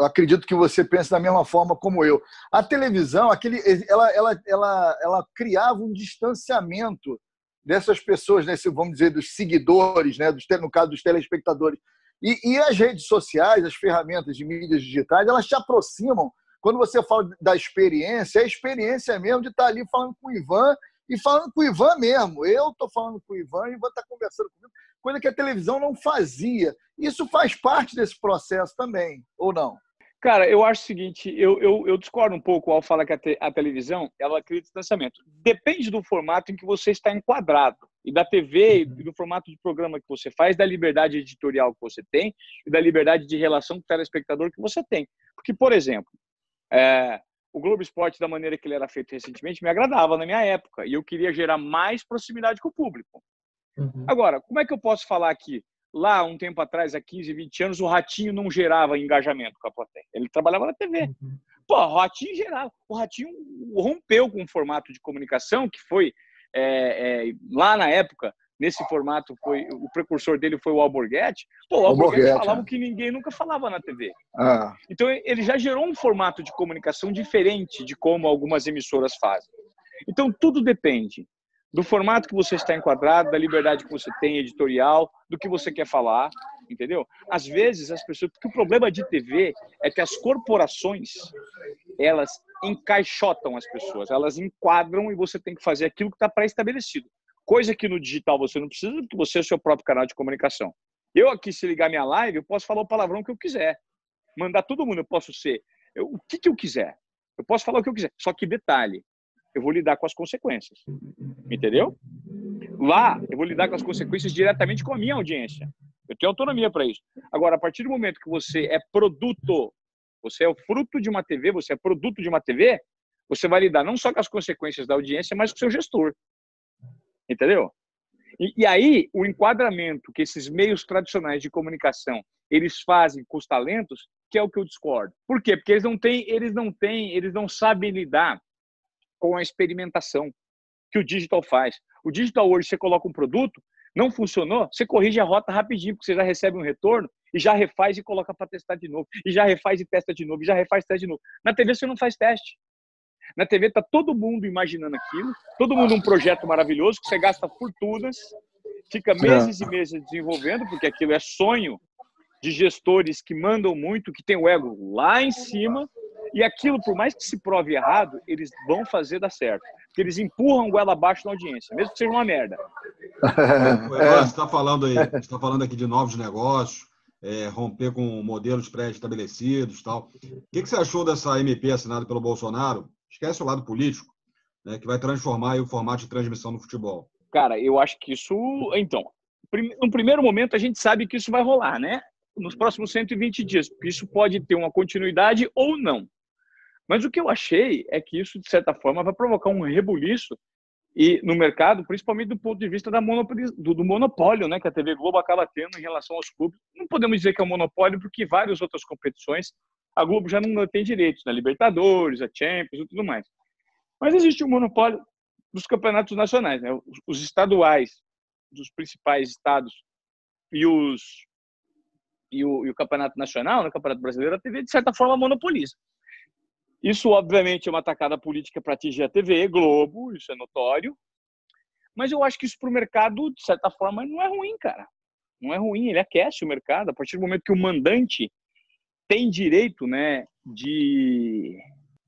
eu acredito que você pensa da mesma forma como eu. A televisão, aquele, ela, ela, ela, ela criava um distanciamento dessas pessoas, né, vamos dizer, dos seguidores, né, dos, no caso dos telespectadores. E, e as redes sociais, as ferramentas de mídias digitais, elas te aproximam. Quando você fala da experiência, é a experiência mesmo de estar ali falando com o Ivan e falando com o Ivan mesmo. Eu estou falando com o Ivan e o Ivan está conversando comigo, coisa que a televisão não fazia. Isso faz parte desse processo também, ou não? Cara, eu acho o seguinte, eu, eu, eu discordo um pouco ao falar que a, te, a, televisão ela cria distanciamento. Depende do formato em que você está enquadrado. E da TV, uhum. e do formato de programa que você faz, da liberdade editorial que você tem e da liberdade de relação com o telespectador que você tem. Porque, por exemplo, é, o Globo Esporte, da maneira que ele era feito recentemente, me agradava na minha época. E eu queria gerar mais proximidade com o público. Uhum. Agora, como é que eu posso falar aqui? Lá, um tempo atrás, há 15, 20 anos, o Ratinho não gerava engajamento com a plateia. Ele trabalhava na TV. Uhum. Pô, o Ratinho gerava. O Ratinho rompeu com um formato de comunicação que foi, é, é, lá na época, nesse formato, foi o precursor dele foi o Alborguete. Pô, o Alborguete falava o é. que ninguém nunca falava na TV. Ah. Então, ele já gerou um formato de comunicação diferente de como algumas emissoras fazem. Então, tudo depende do formato que você está enquadrado, da liberdade que você tem editorial, do que você quer falar, entendeu? Às vezes as pessoas, porque o problema de TV é que as corporações elas encaixotam as pessoas, elas enquadram e você tem que fazer aquilo que está pré-estabelecido. Coisa que no digital você não precisa, porque você é o seu próprio canal de comunicação. Eu aqui, se ligar minha live, eu posso falar o palavrão que eu quiser. Mandar todo mundo, eu posso ser eu, o que, que eu quiser. Eu posso falar o que eu quiser. Só que detalhe, eu vou lidar com as consequências. Entendeu? Lá, eu vou lidar com as consequências diretamente com a minha audiência. Eu tenho autonomia para isso. Agora, a partir do momento que você é produto, você é o fruto de uma TV, você é produto de uma TV, você vai lidar não só com as consequências da audiência, mas com o seu gestor. Entendeu? E, e, aí, o enquadramento que esses meios tradicionais de comunicação eles fazem com os talentos, que é o que eu discordo. Por quê? Porque eles não têm, eles não têm, eles não sabem lidar com a experimentação que o digital faz. O digital hoje, você coloca um produto, não funcionou, você corrige a rota rapidinho, porque você já recebe um retorno e já refaz e coloca para testar de novo. E já refaz e testa de novo, e já refaz e testa de novo. Na TV você não faz teste. Na TV está todo mundo imaginando aquilo, todo mundo um projeto maravilhoso, que você gasta fortunas, fica meses e meses desenvolvendo, porque aquilo é sonho de gestores que mandam muito, que tem o ego lá em cima, e aquilo, por mais que se prove errado, eles vão fazer dar certo. Porque eles empurram goela abaixo na audiência, mesmo que seja uma merda. É, você está falando aí, está falando aqui de novos negócios, é, romper com modelos pré-estabelecidos tal. O que, que, você achou dessa MP assinada pelo Bolsonaro? Esquece o lado político, né, que vai transformar o formato de transmissão no futebol. Cara, eu acho que isso. Então, no primeiro momento a gente sabe que isso vai rolar, né? Nos próximos 120 dias, porque isso pode ter uma continuidade ou não. Mas o que eu achei é que isso, de certa forma, vai provocar um rebuliço e no mercado, principalmente do ponto de vista da do, do, monopólio né, que a TV Globo acaba tendo em relação aos clubes. Não podemos dizer que é um monopólio, porque várias outras competições a Globo já não tem direitos, na né, Libertadores, a Champions e tudo mais. Mas existe um monopólio dos campeonatos nacionais, né? os, os estaduais dos principais estados e os e o, e o campeonato nacional, né, o campeonato brasileiro, a TV de certa forma monopoliza. Isso, obviamente, é uma atacada política para atingir a TV, Globo, isso é notório. Mas eu acho que isso para o mercado, de certa forma, não é ruim, cara. Não é ruim, ele aquece o mercado. A partir do momento que o mandante tem direito, né, de,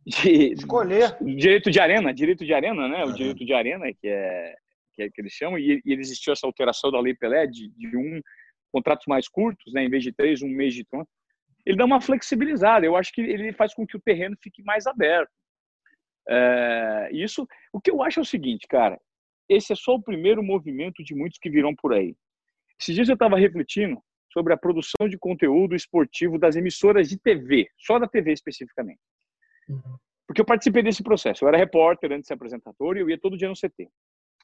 de escolher direito de arena, direito de arena, né, o direito de arena que é que, é, que eles chamam e, e existiu essa alteração da lei Pelé de, de um contratos mais curtos, né, em vez de três, um mês de tronco ele dá uma flexibilizada. Eu acho que ele faz com que o terreno fique mais aberto. É, isso, o que eu acho é o seguinte, cara. Esse é só o primeiro movimento de muitos que virão por aí. Esses dias eu estava refletindo sobre a produção de conteúdo esportivo das emissoras de TV, só da TV especificamente. Uhum. Porque eu participei desse processo. Eu era repórter antes de ser apresentador e eu ia todo dia no CT.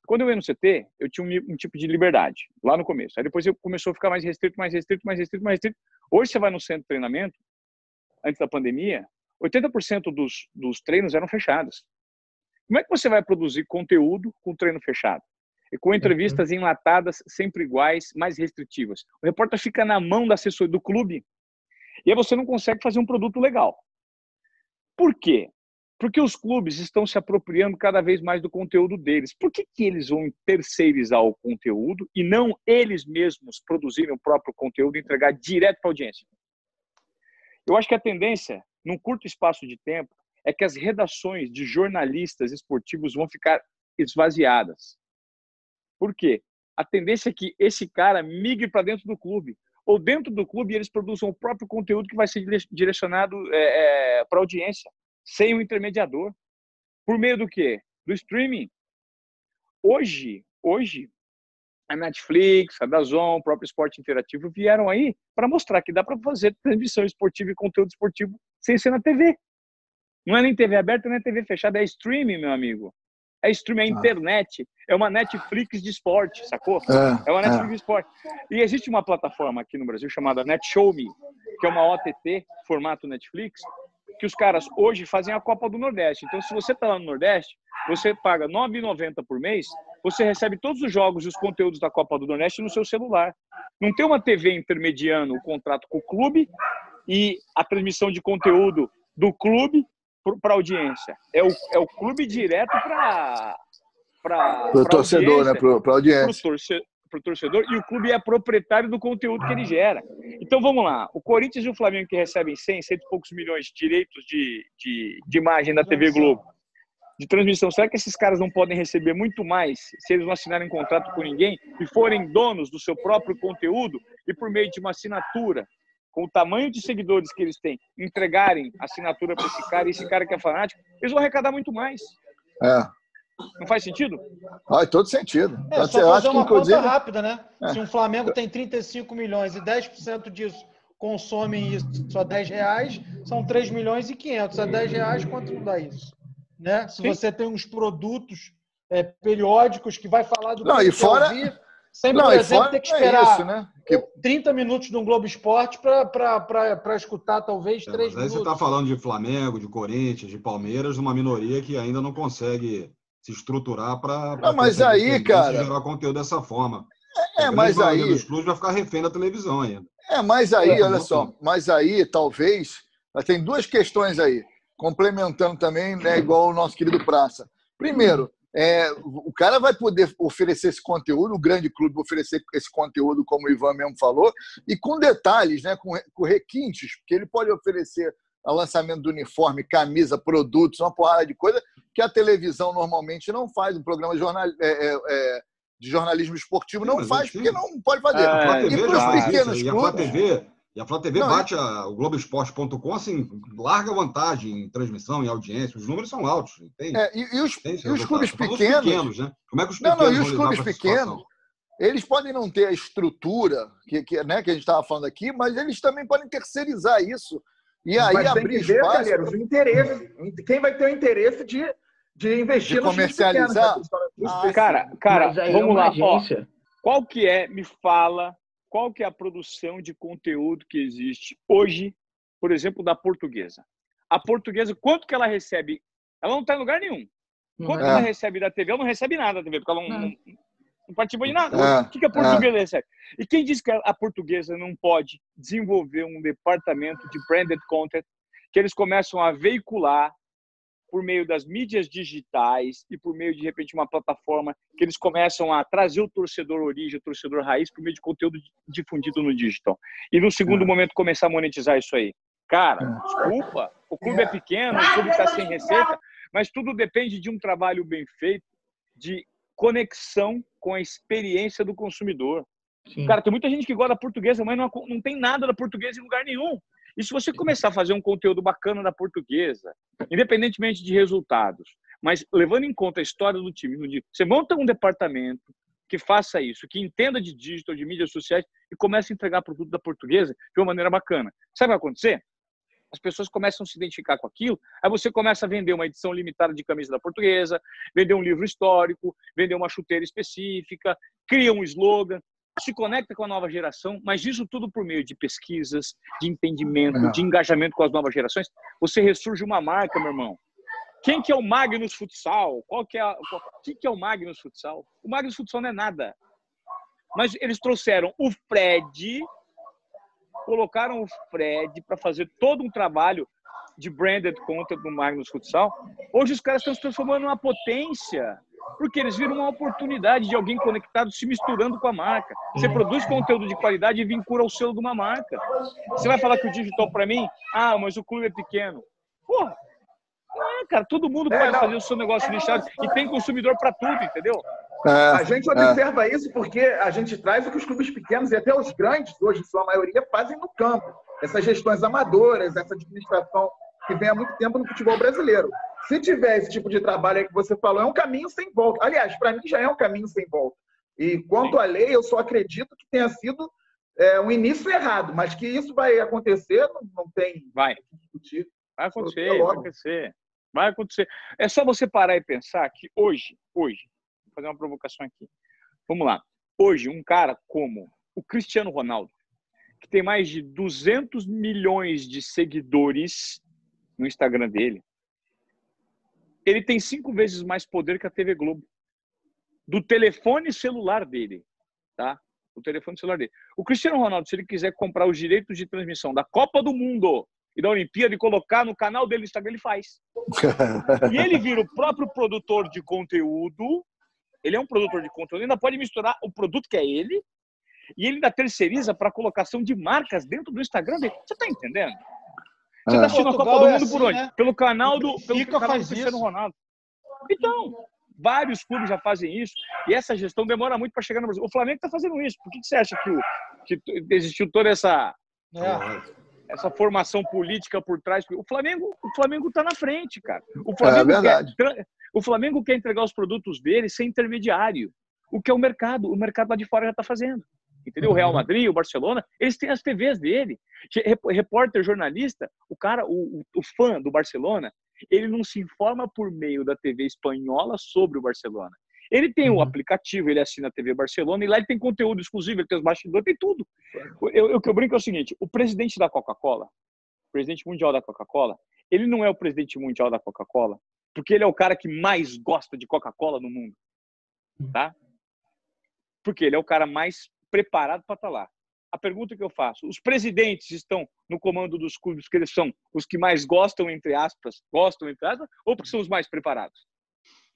Quando eu ia no CT, eu tinha um, um, tipo de liberdade, lá no começo. Aí depois eu começou a ficar mais restrito, mais restrito, mais restrito, mais restrito. Hoje você vai no centro de treinamento, antes da pandemia, 80% dos, dos treinos eram fechados. Como é que você vai produzir conteúdo com treino fechado? E com entrevistas enlatadas, sempre iguais, mais restritivas. O repórter fica na mão da assessoria do clube e aí você não consegue fazer um produto legal. Por quê? Porque os clubes estão se apropriando cada vez mais do conteúdo deles. Por que, que eles vão terceirizar o conteúdo e não eles mesmos produzirem o próprio conteúdo e entregar direto para a audiência? Eu acho que a tendência, num curto espaço de tempo, é que as redações de jornalistas esportivos vão ficar esvaziadas. Por quê? A tendência é que esse cara migre para dentro do clube. Ou dentro do clube eles produzam o próprio conteúdo que vai ser direcionado é, é, para a audiência sem o intermediador. Por meio do quê? Do streaming. Hoje, hoje, a Netflix, a Dazon, o próprio esporte interativo vieram aí para mostrar que dá para fazer transmissão esportiva e conteúdo esportivo sem ser na TV. Não é nem TV aberta, nem TV fechada, é streaming, meu amigo. É streaming, é ah. internet. É uma Netflix de esporte, sacou? É, é uma Netflix é. de esporte. E existe uma plataforma aqui no Brasil chamada NetShowMe, que é uma OTT, formato Netflix, que os caras hoje fazem a Copa do Nordeste. Então, se você está lá no Nordeste, você paga R$ 9,90 por mês, você recebe todos os jogos e os conteúdos da Copa do Nordeste no seu celular. Não tem uma TV intermediando o contrato com o clube e a transmissão de conteúdo do clube para audiência. É o, é o clube direto para para o torcedor, né? Para a audiência para o torcedor e o clube é proprietário do conteúdo que ele gera. Então vamos lá, o Corinthians e o Flamengo que recebem 100, 100 e poucos milhões de direitos de, de, de imagem da TV Globo, de transmissão, será que esses caras não podem receber muito mais se eles não assinarem contrato com ninguém e forem donos do seu próprio conteúdo e por meio de uma assinatura, com o tamanho de seguidores que eles têm, entregarem assinatura para esse cara e esse cara que é fanático, eles vão arrecadar muito mais. É. Não faz sentido? Faz todo sentido. É, só eu fazer uma que, inclusive... conta rápida, né? É. Se um Flamengo tem 35 milhões e 10% disso consomem isso a 10 reais, são 3 milhões e 500. A 10 reais, quanto não dá isso? Né? Se Sim. você tem uns produtos é, periódicos que vai falar do não, que e fora... Ouvir, sem, por não, exemplo, ter que esperar é isso, né? que... 30 minutos de um Globo Esporte para escutar talvez é, 3 minutos. Aí você está falando de Flamengo, de Corinthians, de Palmeiras, uma minoria que ainda não consegue se estruturar para. Mas aí, cara. gerar conteúdo dessa forma. É, é mas aí. Os clubes vai ficar refém da televisão ainda. É, mas aí, é, olha só, mas aí talvez. Tem duas questões aí, complementando também, né, igual o nosso querido Praça. Primeiro, é, o cara vai poder oferecer esse conteúdo, o grande clube oferecer esse conteúdo, como o Ivan mesmo falou, e com detalhes, né, com, com requintes, porque ele pode oferecer o lançamento do uniforme, camisa, produtos, uma porrada de coisa que a televisão normalmente não faz. Um programa jornal, é, é, é de jornalismo esportivo não Sim, faz, porque não pode fazer. É, e para os pequenos clubes... E a Flá TV, e a Flá TV não, bate a, o Globoesporte.com, assim, larga vantagem em transmissão, em audiência. Os números são altos. Tem, é, e, e, os, e os clubes pequenos... pequenos né? Como é que os pequenos não, não, e os clubes pequenos... Eles podem não ter a estrutura que, que, né, que a gente estava falando aqui, mas eles também podem terceirizar isso e aí Mas abrir ver, espaço... Galera, o interesse, quem vai ter o interesse de, de investir de comercializar? Ah, cara, cara, vamos é lá. Ó, qual que é, me fala, qual que é a produção de conteúdo que existe hoje, por exemplo, da portuguesa? A portuguesa, quanto que ela recebe? Ela não está em lugar nenhum. Quanto é. ela recebe da TV? Ela não recebe nada da TV, porque ela não, não, não participa de nada. É, o que, que a portuguesa é. recebe? E quem diz que a portuguesa não pode desenvolver um departamento de branded content que eles começam a veicular por meio das mídias digitais e por meio de, de repente, uma plataforma que eles começam a trazer o torcedor origem, o torcedor raiz, por meio de conteúdo difundido no digital. E no segundo é. momento começar a monetizar isso aí. Cara, é. desculpa, o clube é pequeno, o clube está sem receita, mas tudo depende de um trabalho bem feito, de conexão com a experiência do consumidor. Sim. Cara, tem muita gente que gosta da portuguesa, mas não, não tem nada da portuguesa em lugar nenhum. E se você começar a fazer um conteúdo bacana da portuguesa, independentemente de resultados, mas levando em conta a história do time, você monta um departamento que faça isso, que entenda de digital, de mídias sociais e comece a entregar produto da portuguesa de uma maneira bacana. Sabe o que vai acontecer? As pessoas começam a se identificar com aquilo, aí você começa a vender uma edição limitada de camisa da portuguesa, vender um livro histórico, vender uma chuteira específica, cria um slogan, se conecta com a nova geração, mas isso tudo por meio de pesquisas, de entendimento, de engajamento com as novas gerações. Você ressurge uma marca, meu irmão. Quem que é o Magnus Futsal? Qual que é, a, qual, que, que é o Magnus Futsal? O Magnus Futsal não é nada. Mas eles trouxeram o Fred, colocaram o Fred para fazer todo um trabalho de branded content no Magnus Futsal. Hoje os caras estão se transformando numa potência, porque eles viram uma oportunidade de alguém conectado se misturando com a marca. Você produz conteúdo de qualidade e vincula o selo de uma marca. Você vai falar que o digital para mim, ah, mas o clube é pequeno. Porra, não é, cara, todo mundo é, pode não. fazer o seu negócio nichado e tem consumidor para tudo, entendeu? É, a gente observa é. isso porque a gente traz o que os clubes pequenos e até os grandes, hoje, em sua maioria, fazem no campo. Essas gestões amadoras, essa administração que vem há muito tempo no futebol brasileiro. Se tiver esse tipo de trabalho aí que você falou, é um caminho sem volta. Aliás, para mim já é um caminho sem volta. E quanto à lei, eu só acredito que tenha sido é, um início errado, mas que isso vai acontecer, não, não tem vai. que discutir. Vai acontecer, vai acontecer. Vai acontecer. É só você parar e pensar que hoje, hoje, vou fazer uma provocação aqui. Vamos lá. Hoje, um cara como o Cristiano Ronaldo, que tem mais de 200 milhões de seguidores no Instagram dele, ele tem cinco vezes mais poder que a TV Globo. Do telefone celular dele, tá? O telefone celular dele. O Cristiano Ronaldo, se ele quiser comprar os direitos de transmissão da Copa do Mundo e da Olimpíada e colocar no canal dele no Instagram, ele faz. e ele vira o próprio produtor de conteúdo. Ele é um produtor de conteúdo, ele ainda pode misturar o produto que é ele e ele ainda terceiriza para colocação de marcas dentro do Instagram dele. Você está entendendo? Você está assistindo a Copa do Mundo é assim, por onde? Né? Pelo canal do, pelo canal do Cristiano isso. Ronaldo. Então, vários clubes já fazem isso e essa gestão demora muito para chegar no Brasil. O Flamengo está fazendo isso. Por que, que você acha que, o, que existiu toda essa é essa formação política por trás. O Flamengo, o Flamengo está na frente, cara. O Flamengo, é quer, o Flamengo quer entregar os produtos dele sem intermediário. O que é o mercado? O mercado lá de fora já está fazendo. Entendeu? O Real uhum. Madrid, o Barcelona, eles têm as TVs dele. Repórter, jornalista, o cara, o, o fã do Barcelona, ele não se informa por meio da TV espanhola sobre o Barcelona. Ele tem o um uhum. aplicativo, ele assina a TV Barcelona e lá ele tem conteúdo exclusivo, ele tem os bastidores, tem tudo. Eu, o que eu brinco é o seguinte: o presidente da Coca-Cola, o presidente mundial da Coca-Cola, ele não é o presidente mundial da Coca-Cola porque ele é o cara que mais gosta de Coca-Cola no mundo, tá? Porque ele é o cara mais preparado para estar tá lá. A pergunta que eu faço: os presidentes estão no comando dos clubes que eles são os que mais gostam entre aspas, gostam entre aspas, ou porque são os mais preparados?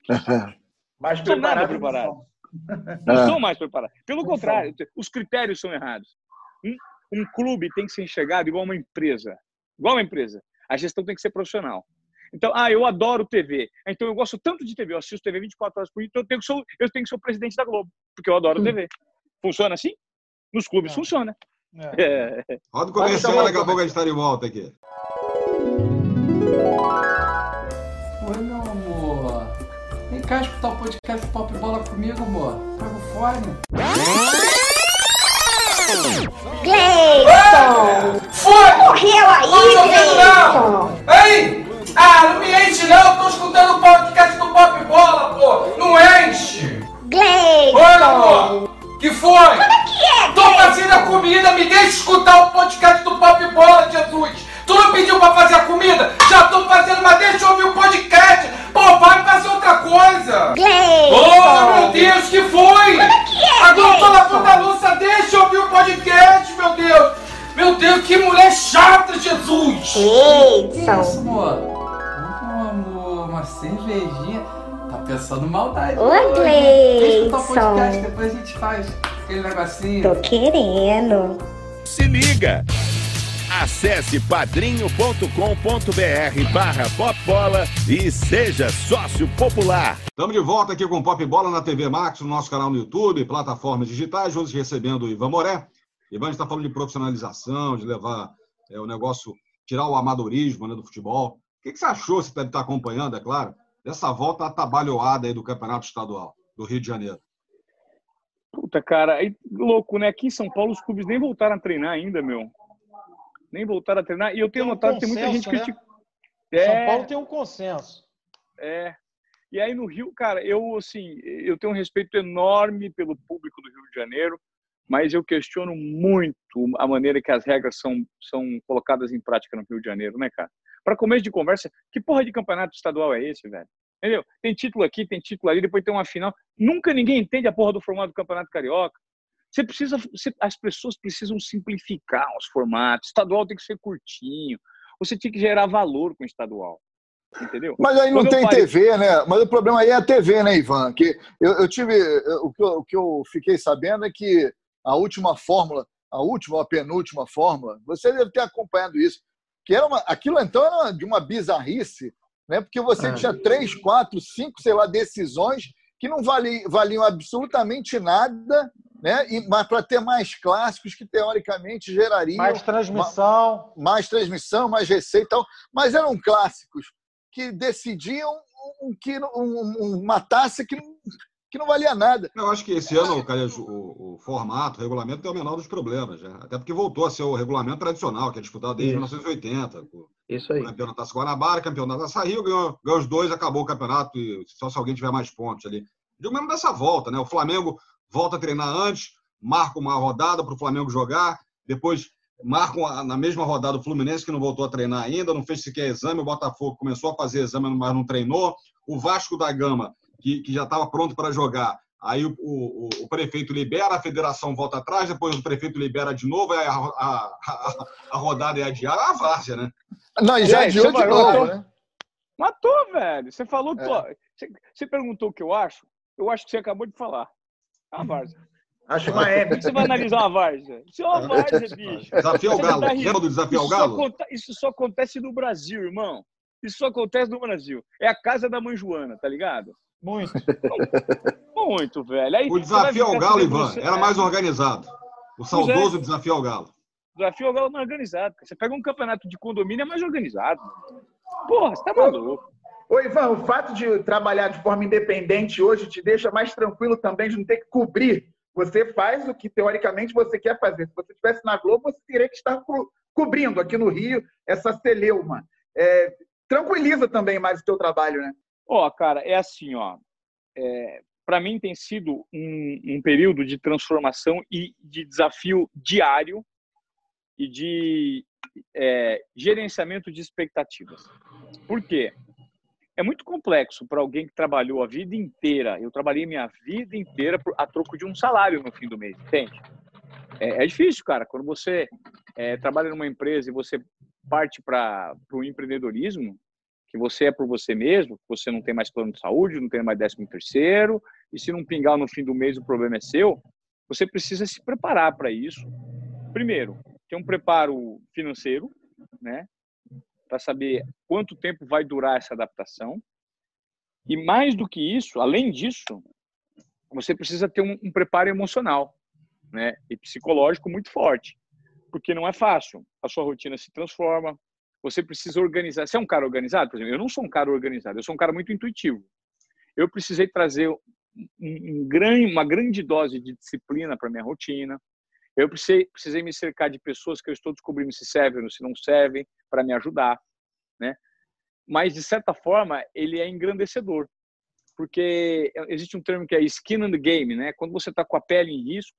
Mais não preparados. preparados. Não são mais preparados. Pelo contrário, os critérios são errados. Um, um clube tem que ser enxergado igual uma empresa. Igual uma empresa. A gestão tem que ser profissional. Então, ah, eu adoro TV. Então, eu gosto tanto de TV, eu assisto TV 24 horas por dia, então eu tenho que ser, eu tenho que ser o presidente da Globo, porque eu adoro TV. Funciona assim? Nos clubes é. funciona. É. É. Roda o comercial, daqui a pouco a gente está de volta aqui. cá escutar o podcast Pop Bola comigo, amor. Pega o fone. Gleison! Foi! Morreu aí, Gleison! Ei! Ah, não me enche não, tô Tá pensando maldade. Ô, Gleison. Deixa eu o podcast, depois a gente faz aquele negocinho. Tô querendo. Se liga. Acesse padrinho.com.br barra popbola e seja sócio popular. Estamos de volta aqui com o Pop Bola na TV Max, no nosso canal no YouTube, plataformas digitais, hoje recebendo o Ivan Moré. Ivan está falando de profissionalização, de levar é, o negócio, tirar o amadorismo né, do futebol. O que, que você achou, você deve estar acompanhando, é claro, dessa volta atabalhoada aí do Campeonato Estadual do Rio de Janeiro? Puta, cara, é louco, né? Aqui em São Paulo os clubes nem voltaram a treinar ainda, meu. Nem voltaram a treinar. E eu tenho Tem um notado que tem muita gente consenso, criticando. São Paulo tem um consenso. É. E aí no Rio, cara, eu assim, eu tenho um respeito enorme pelo público do Rio de Janeiro, mas eu questiono muito a maneira que as regras são, são colocadas em prática no Rio de Janeiro, né, cara? Para começo de conversa, que porra de campeonato estadual é esse, velho? Entendeu? Tem título aqui, tem título ali, depois tem uma final. Nunca ninguém entende a porra do formato do Campeonato Carioca. Você precisa, você, as pessoas precisam simplificar os formatos. Estadual tem que ser curtinho. Você tem que gerar valor com o estadual. Entendeu? Mas aí não Quando eu tem parei- TV, né? Mas o problema aí é a TV, né, Ivan? Que eu, eu tive. O que eu, o que eu fiquei sabendo é que a última fórmula, a última ou a penúltima fórmula, você deve ter acompanhado isso. Que era uma, aquilo então era de uma bizarrice, né? Porque você Ah. tinha três, quatro, cinco, sei lá, decisões que não vali, valiam absolutamente nada, né? E, mas para ter mais clássicos que teoricamente gerariam Mais transmissão. ma- mais transmissão, mais receita, tal, mas eram clássicos que decidiam um, que, um, um- uma taça que, não- que não valia nada. Eu acho que esse ano, Calheiros, o, o formato, o regulamento tem o menor dos problemas, né? Até porque voltou a ser o regulamento tradicional, que é disputado desde Isso. 1980. O Isso aí. campeão da Taça Guanabara, campeão da Taça Rio, ganhou, ganhou os dois, acabou o campeonato, e só se alguém tiver mais pontos ali. Digo mesmo dessa volta, né? O Flamengo volta a treinar antes, marca uma rodada para o Flamengo jogar, depois marcam na mesma rodada o Fluminense, que não voltou a treinar ainda, não fez sequer exame, o Botafogo começou a fazer exame, mas não treinou, o Vasco da Gama, que, que já estava pronto para jogar, aí o, o- o prefeito libera, a federação volta atrás, depois o prefeito libera de novo, aí a, a- a- a rodada é adiada, é a várzea, né? Não, e já É, adiou de novo, matou. né? Matou, velho. Você falou. É. ó, Você, você perguntou o que eu acho? Eu acho que você acabou de falar. É uma várzea. Acho uma que você vai analisar uma várzea? Isso é uma várzea, bicho. Desafio ao Você Galo. tá. Lembra do desafio ao só Galo? aconte- Isso só acontece no Brasil, irmão. Isso só acontece no Brasil. É a casa da mãe Joana, tá ligado? Muito. Muito, velho. Aí O você desafio ao Galo, Ivan, debruçando- era mais organizado. O saudoso desafio ao Galo. Desafio ao Galo não é organizado. Você pega um campeonato de condomínio, é mais organizado. Porra, você tá maluco. Ô, Ivan, o fato de trabalhar de forma independente hoje te deixa mais tranquilo também de não ter que cobrir. Você faz o que teoricamente você quer fazer. Se você estivesse na Globo, você teria que estar co- cobrindo aqui no Rio essa celeuma. É, tranquiliza também mais o teu trabalho, né? Ó, cara, é assim, ó. É, para mim tem sido um, um período de transformação e de desafio diário e de é, gerenciamento de expectativas. Por quê? É muito complexo para alguém que trabalhou a vida inteira. Eu trabalhei minha vida inteira a troco de um salário no fim do mês, entende? É, é difícil, cara. Quando você é, trabalha numa empresa e você parte para o empreendedorismo, que você é por você mesmo, que você não tem mais plano de saúde, não tem mais décimo terceiro, e se não pingar no fim do mês o problema é seu, você precisa se preparar para isso. Primeiro, ter um preparo financeiro, né, para saber quanto tempo vai durar essa adaptação. E mais do que isso, além disso, você precisa ter um, um preparo emocional, né, e psicológico muito forte, porque não é fácil. A sua rotina se transforma, você precisa organizar. Você é um cara organizado? Por exemplo, eu não sou um cara organizado, eu sou um cara muito intuitivo. Eu precisei trazer um, um uma grande dose de disciplina para minha rotina. Eu precisei, precisei me cercar de pessoas que eu estou descobrindo se servem ou se não servem para me ajudar, né? Mas de certa forma ele é engrandecedor, porque existe um termo que é skin in the game, né? Quando você está com a pele em risco,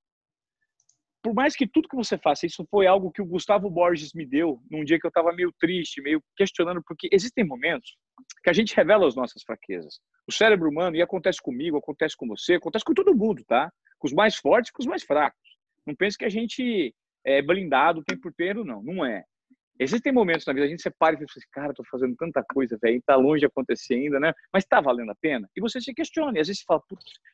por mais que tudo que você faça, isso foi algo que o Gustavo Borges me deu num dia que eu estava meio triste, meio questionando, porque existem momentos que a gente revela as nossas fraquezas. O cérebro humano, e acontece comigo, acontece com você, acontece com todo mundo, tá? Com os mais fortes com os mais fracos. Não pense que a gente é blindado o tempo inteiro, não. Não é. Existem momentos na vida, a gente separa e fala assim, cara, tô fazendo tanta coisa, velho, tá longe de acontecer ainda, né? Mas tá valendo a pena? E você se questiona, e às vezes você fala,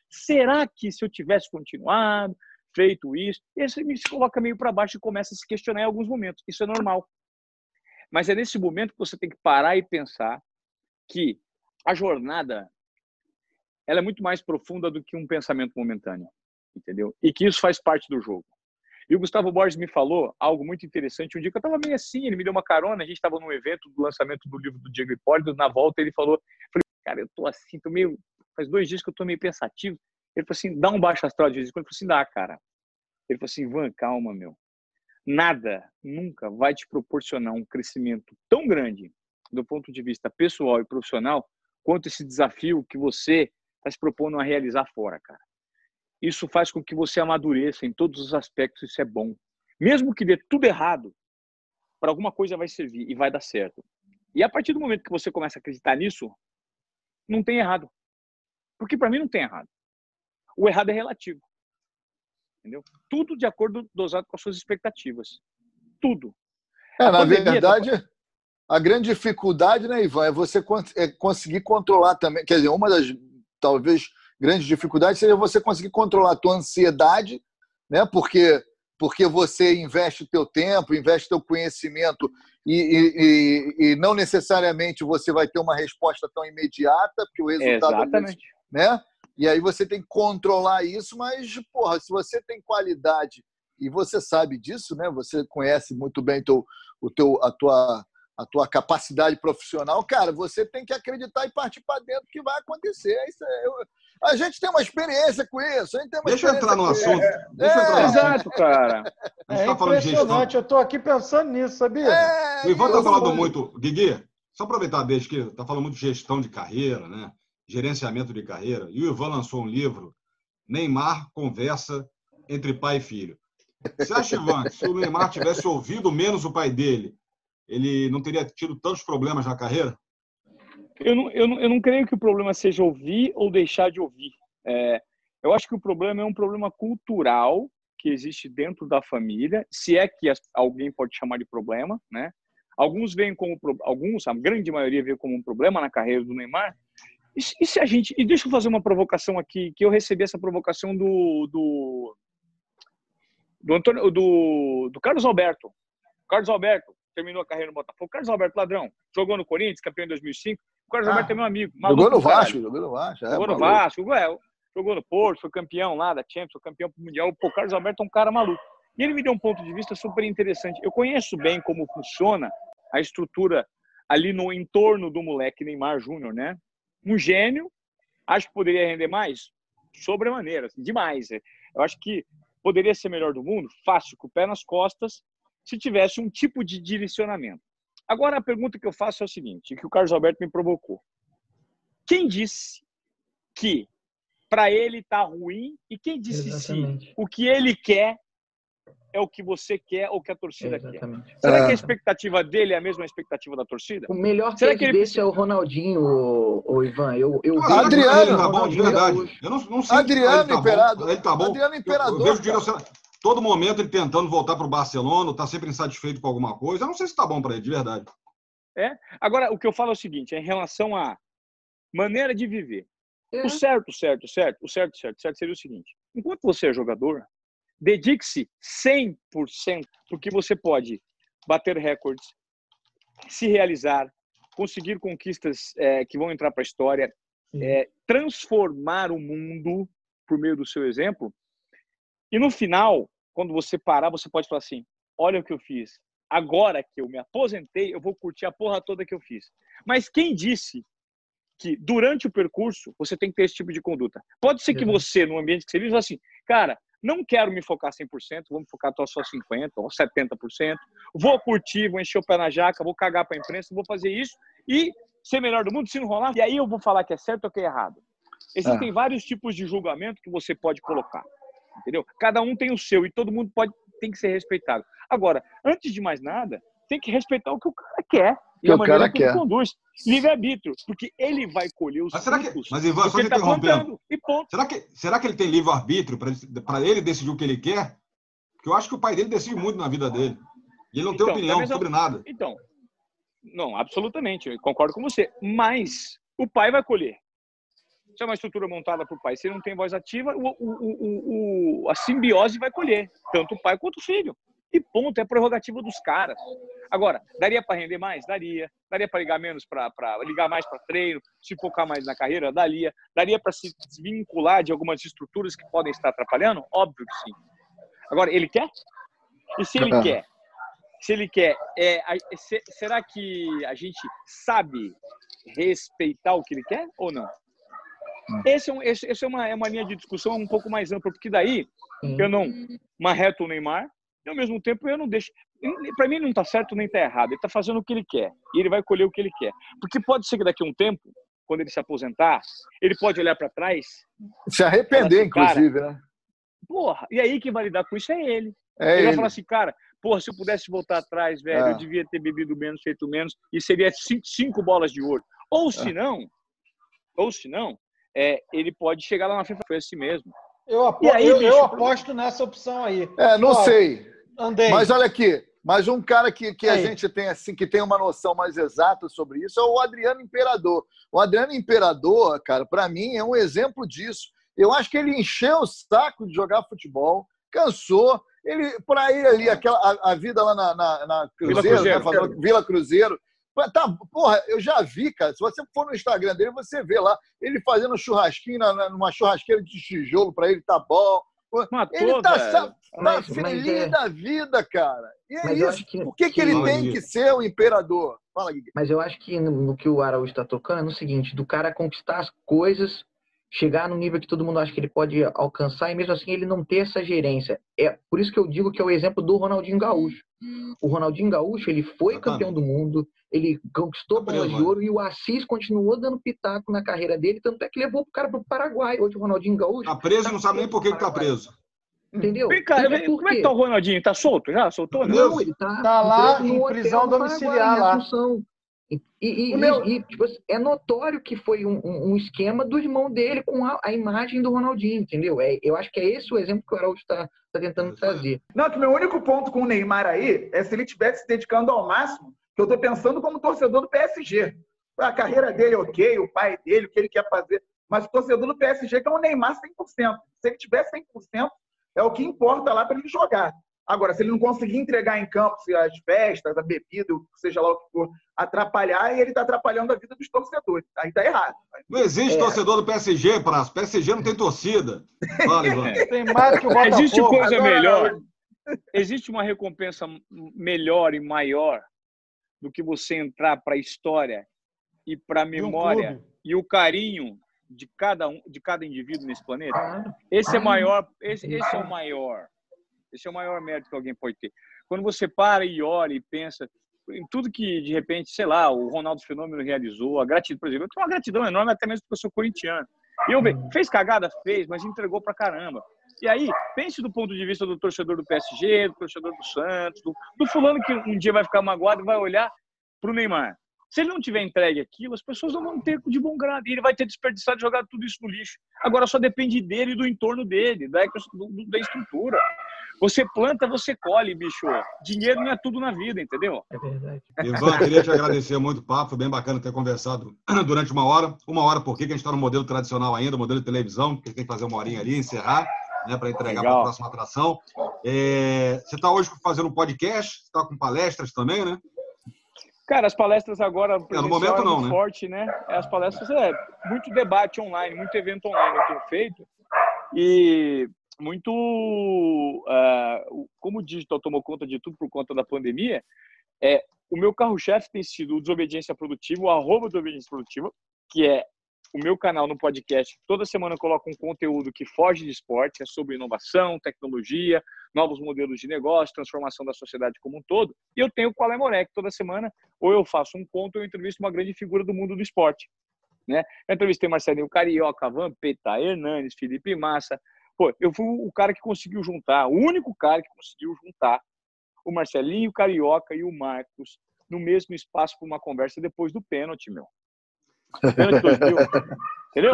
será que se eu tivesse continuado, feito isso, e aí você me coloca meio para baixo e começa a se questionar em alguns momentos. Isso é normal. Mas é nesse momento que você tem que parar e pensar que a jornada ela é muito mais profunda do que um pensamento momentâneo, entendeu? E que isso faz parte do jogo. E o Gustavo Borges me falou algo muito interessante. Um dia que eu estava meio assim, ele me deu uma carona, a gente estava num evento do lançamento do livro do Diego Hipólito, na volta ele falou, falei, cara, eu tô assim, tô meio, faz dois dias que eu tô meio pensativo. Ele falou assim, dá um baixo astral de vez em quando. Eu falei assim, dá, cara. Ele falou assim, Ivan, calma, meu. nada nunca vai te proporcionar um crescimento tão grande do ponto de vista pessoal e profissional quanto esse desafio que você está se propondo a realizar fora, cara. Isso faz com que você amadureça em todos os aspectos, isso é bom. Mesmo que dê tudo errado, para alguma coisa vai servir e vai dar certo. E a partir do momento que você começa a acreditar nisso, não tem errado. Porque para mim não tem errado. O errado é relativo. Entendeu? Tudo de acordo dosado com as suas expectativas. Tudo. É, na verdade, tá... a grande dificuldade, né, Ivan, é você é conseguir controlar também. Quer dizer, uma das talvez grandes dificuldades seja você conseguir controlar a tua ansiedade, né? Porque porque você investe teu tempo, investe teu conhecimento e, e, e, não necessariamente você vai ter uma resposta tão imediata, porque o resultado Exatamente. né? E aí você tem que controlar isso, mas porra, se você tem qualidade e você sabe disso, né? Você conhece muito bem teu, o teu a tua a tua capacidade profissional, cara, você tem que acreditar e partir para dentro que vai acontecer. Isso é, eu, a gente tem uma experiência com isso. Deixa eu entrar no assunto. É, Deixa eu entrar no Exato, assunto. cara. É tá impressionante. Eu estou aqui pensando nisso, sabia? É, o Ivan está falando muito. Guigui, só aproveitar a deixa que está falando muito de gestão de carreira, né? Gerenciamento de carreira. E o Ivan lançou um livro, Neymar Conversa entre Pai e Filho. Você acha, Ivan, que se o Neymar tivesse ouvido menos o pai dele ele não teria tido tantos problemas na carreira? Eu não, eu não, eu não creio que o problema seja ouvir ou deixar de ouvir. É, eu acho que o problema é um problema cultural que existe dentro da família, se é que alguém pode chamar de problema, né? Alguns veem como alguns, a grande maioria vê como um problema na carreira do Neymar. E, e se a gente, e deixa eu fazer uma provocação aqui, que eu recebi essa provocação do do do, Antônio, do, do Carlos Alberto. Carlos Alberto, terminou a carreira no Botafogo. O Carlos Alberto Ladrão jogou no Corinthians, campeão em 2005. O Carlos ah, Alberto é meu amigo. Jogou no Vasco, jogou no Vasco. É, jogou no Vasco, é, jogou no Porto, foi campeão lá da Champions, foi campeão mundial. Pô, o Carlos Alberto é um cara maluco. E ele me deu um ponto de vista super interessante. Eu conheço bem como funciona a estrutura ali no entorno do moleque Neymar Júnior, né? Um gênio, acho que poderia render mais, sobremaneira, assim, demais. Eu acho que poderia ser melhor do mundo, fácil, com o pé nas costas, se tivesse um tipo de direcionamento. Agora, a pergunta que eu faço é o seguinte, que o Carlos Alberto me provocou. Quem disse que para ele está ruim e quem disse se o que ele quer é o que você quer ou que a torcida Exatamente. quer? Será que a expectativa dele é a mesma expectativa da torcida? O melhor Será que ele... desse é o Ronaldinho, o, o Ivan. Eu, eu Adriano, tá bom, de verdade. Eu não, não sei Adriano tá Imperador. Ele tá bom. Adriano Imperador. Eu, eu vejo todo momento ele tentando voltar para o Barcelona, está sempre insatisfeito com alguma coisa. Eu não sei se está bom para ele, de verdade. É. Agora, o que eu falo é o seguinte: é em relação à maneira de viver. É. O certo, certo, certo, o certo, certo, certo seria o seguinte: enquanto você é jogador, dedique-se 100%, porque você pode bater recordes, se realizar, conseguir conquistas é, que vão entrar para a história, é, transformar o mundo por meio do seu exemplo, e no final, quando você parar, você pode falar assim: olha o que eu fiz. Agora que eu me aposentei, eu vou curtir a porra toda que eu fiz. Mas quem disse que durante o percurso você tem que ter esse tipo de conduta? Pode ser que você, no ambiente que você vive, assim, cara, não quero me focar 100%, vou me focar só 50% ou 70%, vou curtir, vou encher o pé na jaca, vou cagar para a imprensa, vou fazer isso e ser melhor do mundo, se não rolar, e aí eu vou falar que é certo ou que é errado. Existem é. vários tipos de julgamento que você pode colocar entendeu? Cada um tem o seu e todo mundo pode tem que ser respeitado. Agora, antes de mais nada, tem que respeitar o que o cara quer e que a maneira que ele conduz. Livre-arbítrio, porque ele vai colher os mas será que, Mas, Ivan, só que tá interrompendo. E ponto. Será que, será que ele tem livre-arbítrio para ele decidir o que ele quer? Porque eu acho que o pai dele decide muito na vida dele. E ele não então, tem opinião mesma... sobre nada. Então, não, absolutamente, eu concordo com você. Mas o pai vai colher. Se é uma estrutura montada para o pai, se ele não tem voz ativa, o, o, o, a simbiose vai colher, tanto o pai quanto o filho. E ponto, é prerrogativa dos caras. Agora, daria para render mais? Daria. Daria para ligar menos para ligar mais para treino, se focar mais na carreira? Daria. Daria para se desvincular de algumas estruturas que podem estar atrapalhando? Óbvio que sim. Agora, ele quer? E se ele quer? Se ele quer, é, se, será que a gente sabe respeitar o que ele quer ou não? Esse é, um, esse, esse é, uma, é uma linha de discussão um pouco mais ampla, porque daí eu não marreto o Neymar, E ao mesmo tempo eu não deixo. Para mim não está certo nem está errado. Ele está fazendo o que ele quer e ele vai colher o que ele quer. Porque pode ser que daqui a um tempo, quando ele se aposentar, ele pode olhar para trás. Se arrepender, assim, inclusive, né? Porra, e aí quem vai lidar com isso é ele. É ele, ele vai falar assim, cara, porra, se eu pudesse voltar atrás, velho, É. eu devia ter bebido menos, feito menos, e seria cinco, cinco bolas de ouro. Ou se não, ou se não, é, ele pode chegar lá na frente e falar, foi assim mesmo. Eu, apo- E aí, eu, bicho, eu aposto nessa opção aí. É, não Ó, sei. Andei. Mas olha aqui, mas um cara que, que a Aí. gente tem assim, que tem uma noção mais exata sobre isso é o Adriano Imperador. O Adriano Imperador, cara, para mim é um exemplo disso. Eu acho que ele encheu o saco de jogar futebol, cansou. Ele, para ele ali, aquela, a, a vida lá na, na, na Vila Cruzeiro, Cruzeiro. né, falando- Vila Cruzeiro. Tá, porra, eu já vi, cara. Se você for no Instagram dele, você vê lá ele fazendo churrasquinho na, numa churrasqueira de tijolo para ele, tá bom. Ele Matou, tá, velho. sa- tá Mas- mas feliz é- da vida, cara. E é Mas isso. que- Por que, que ele tem que ser o imperador? Fala, Gui. Mas eu acho que no, no que o Araújo está tocando é no seguinte, do cara conquistar as coisas, chegar no nível que todo mundo acha que ele pode alcançar e mesmo assim ele não ter essa gerência. É por isso que eu digo que é o exemplo do Ronaldinho Gaúcho. O Ronaldinho Gaúcho, ele foi campeão do mundo, ele conquistou Tá bola de ouro e o Assis continuou dando pitaco na carreira dele, tanto é que levou o cara pro Paraguai. Hoje o Ronaldinho Gaúcho Tá preso e não sabe nem por que, tá preso. Entendeu? Vem cá, vem- como é que tá o Ronaldinho? Tá solto já? Soltou? né? Não, ele tá, Tá lá em prisão domiciliar Paraguai, lá. Assunção. E, e- meu- e, tipo é notório que foi um, um- um esquema do irmão dele com a, a imagem do Ronaldinho, entendeu? É, eu acho que é esse o exemplo que o Araújo está tentando trazer. Não, que meu único ponto com o Neymar aí é se ele estivesse se dedicando ao máximo, que eu tô pensando como torcedor do PSG. A carreira dele é ok, o pai dele, o que ele quer fazer. Mas o torcedor do PSG que é o Neymar 100%. Se ele tiver 100%, é o que importa lá para ele jogar. Agora, se ele não conseguir entregar em campo se as festas, a bebida, o que seja lá o que for, atrapalhar, e ele está atrapalhando a vida dos torcedores. Aí tá errado. Não existe É. torcedor do PSG, Praça. PSG não tem torcida. Fala, Ivan. Tem mais que o Botafogo. Existe coisa Agora, melhor. Existe uma recompensa melhor e maior do que você entrar para a história e para a um memória clube. e o carinho de cada um, de cada indivíduo nesse planeta. Claro. Esse é Ah, maior, esse, esse é o maior. Esse é o maior mérito que alguém pode ter. Quando você para e olha e pensa em tudo que de repente, sei lá, o Ronaldo Fenômeno realizou, a gratidão, por exemplo, eu tenho uma gratidão enorme até mesmo porque eu sou corintiano. E eu fez cagada, fez, mas entregou pra caramba. E aí, pense do ponto de vista do torcedor do PSG, do torcedor do Santos, do, do fulano que um dia vai ficar magoado e vai olhar pro Neymar. Se ele não tiver entregue aquilo, as pessoas não vão ter de bom grado. E ele vai ter desperdiçado e jogado tudo isso no lixo. Agora só depende dele e do entorno dele, da, da estrutura. Você planta, você colhe, bicho. Dinheiro não é tudo na vida, entendeu? É verdade. Ivan, queria te agradecer muito o papo. Foi bem bacana ter conversado durante uma hora. Uma hora, porque a gente está no modelo tradicional ainda, modelo de televisão, porque tem que fazer uma horinha ali, encerrar, né, para entregar para a próxima atração. É, você está hoje fazendo um podcast, está com palestras também, né? Cara, as palestras agora no presencial momento é não, muito né? forte, né? As palestras é muito debate online, muito evento online eu tenho feito e muito o- como o digital tomou conta de tudo por conta da pandemia, é o meu carro-chefe tem sido o Desobediência Produtiva, o arroba Desobediência Produtiva, que é o meu canal no podcast. Toda semana eu coloco um conteúdo que foge de esporte, é sobre inovação, tecnologia, novos modelos de negócio, transformação da sociedade como um todo. E eu tenho o Qual é que toda semana ou eu faço um conto ou eu entrevisto uma grande figura do mundo do esporte. Né? Eu entrevistei Marcelinho Carioca, Vampeta, Hernanes, Felipe Massa. Pô, eu fui o cara que conseguiu juntar, o único cara que conseguiu juntar o Marcelinho Carioca e o Marcos no mesmo espaço para uma conversa depois do pênalti, meu. Pênalti 2000. Entendeu?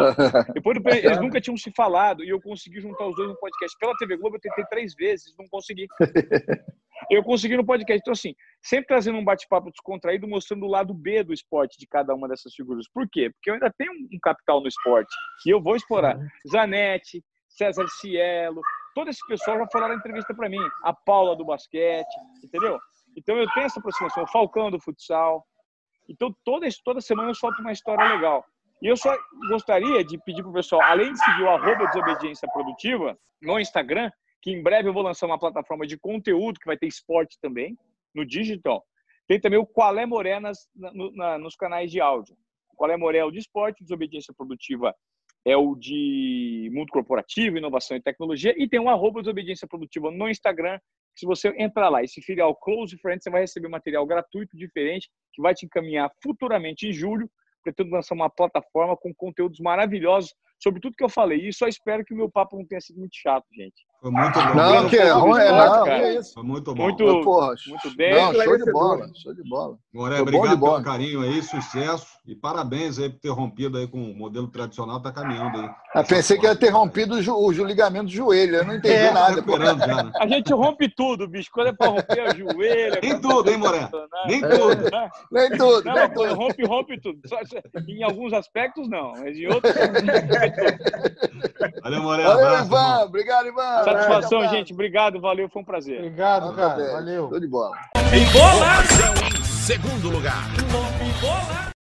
Depois do pênalti, eles nunca tinham se falado e eu consegui juntar os dois no podcast. Pela TV Globo eu tentei três vezes, não consegui. Eu consegui no podcast. Então, assim, sempre trazendo um bate-papo descontraído, mostrando o lado B do esporte de cada uma dessas figuras. Por quê? Porque eu ainda tenho um capital no esporte e eu vou explorar. Zanetti, César Cielo, todo esse pessoal já falaram entrevista para mim. A Paula do basquete, entendeu? Então eu tenho essa aproximação. O Falcão do futsal. Então toda, toda semana eu solto uma história legal. E eu só gostaria de pedir pro pessoal, além de seguir o arroba Desobediência Produtiva no Instagram, que em breve eu vou lançar uma plataforma de conteúdo que vai ter esporte também, no digital. Tem também o Qual é Moré nas, na- no- na- nos canais de áudio. O Qual é Moré o de esporte, Desobediência Produtiva é o de mundo corporativo, inovação e tecnologia, e tem um arroba desobediência produtiva no Instagram. Se você entrar lá e se filiar ao Close Friends, você vai receber material gratuito, diferente, que vai te encaminhar futuramente em julho. Pretendo lançar uma plataforma com conteúdos maravilhosos sobre tudo que eu falei. E só espero que o meu papo não tenha sido muito chato, gente. Foi muito bom. Não, que é ruim, é, é isso. Foi muito bom. Muito, Porra, muito bem. Não, show de bola, show de bola. Moré, obrigado pelo carinho aí, sucesso. E parabéns aí por ter rompido aí com o modelo tradicional, tá caminhando aí. Eu pensei que ia ter rompido o, o ligamento do joelho, eu não entendi É, nada. recuperando já, né? A gente rompe tudo, bicho. Quando é pra romper o joelho. Nem tudo, hein, Moré? Nem tudo. Nem tudo, Não, nem tudo. rompe, rompe tudo. Só- em alguns aspectos, não. Mas em outros. Valeu, Moré. Valeu, abraço, Ivan. irmão. Obrigado, Ivan. Satisfação, gente. Obrigado, valeu. Foi um prazer. Obrigado, cara. 10. Valeu. Show de bola. Em segundo lugar.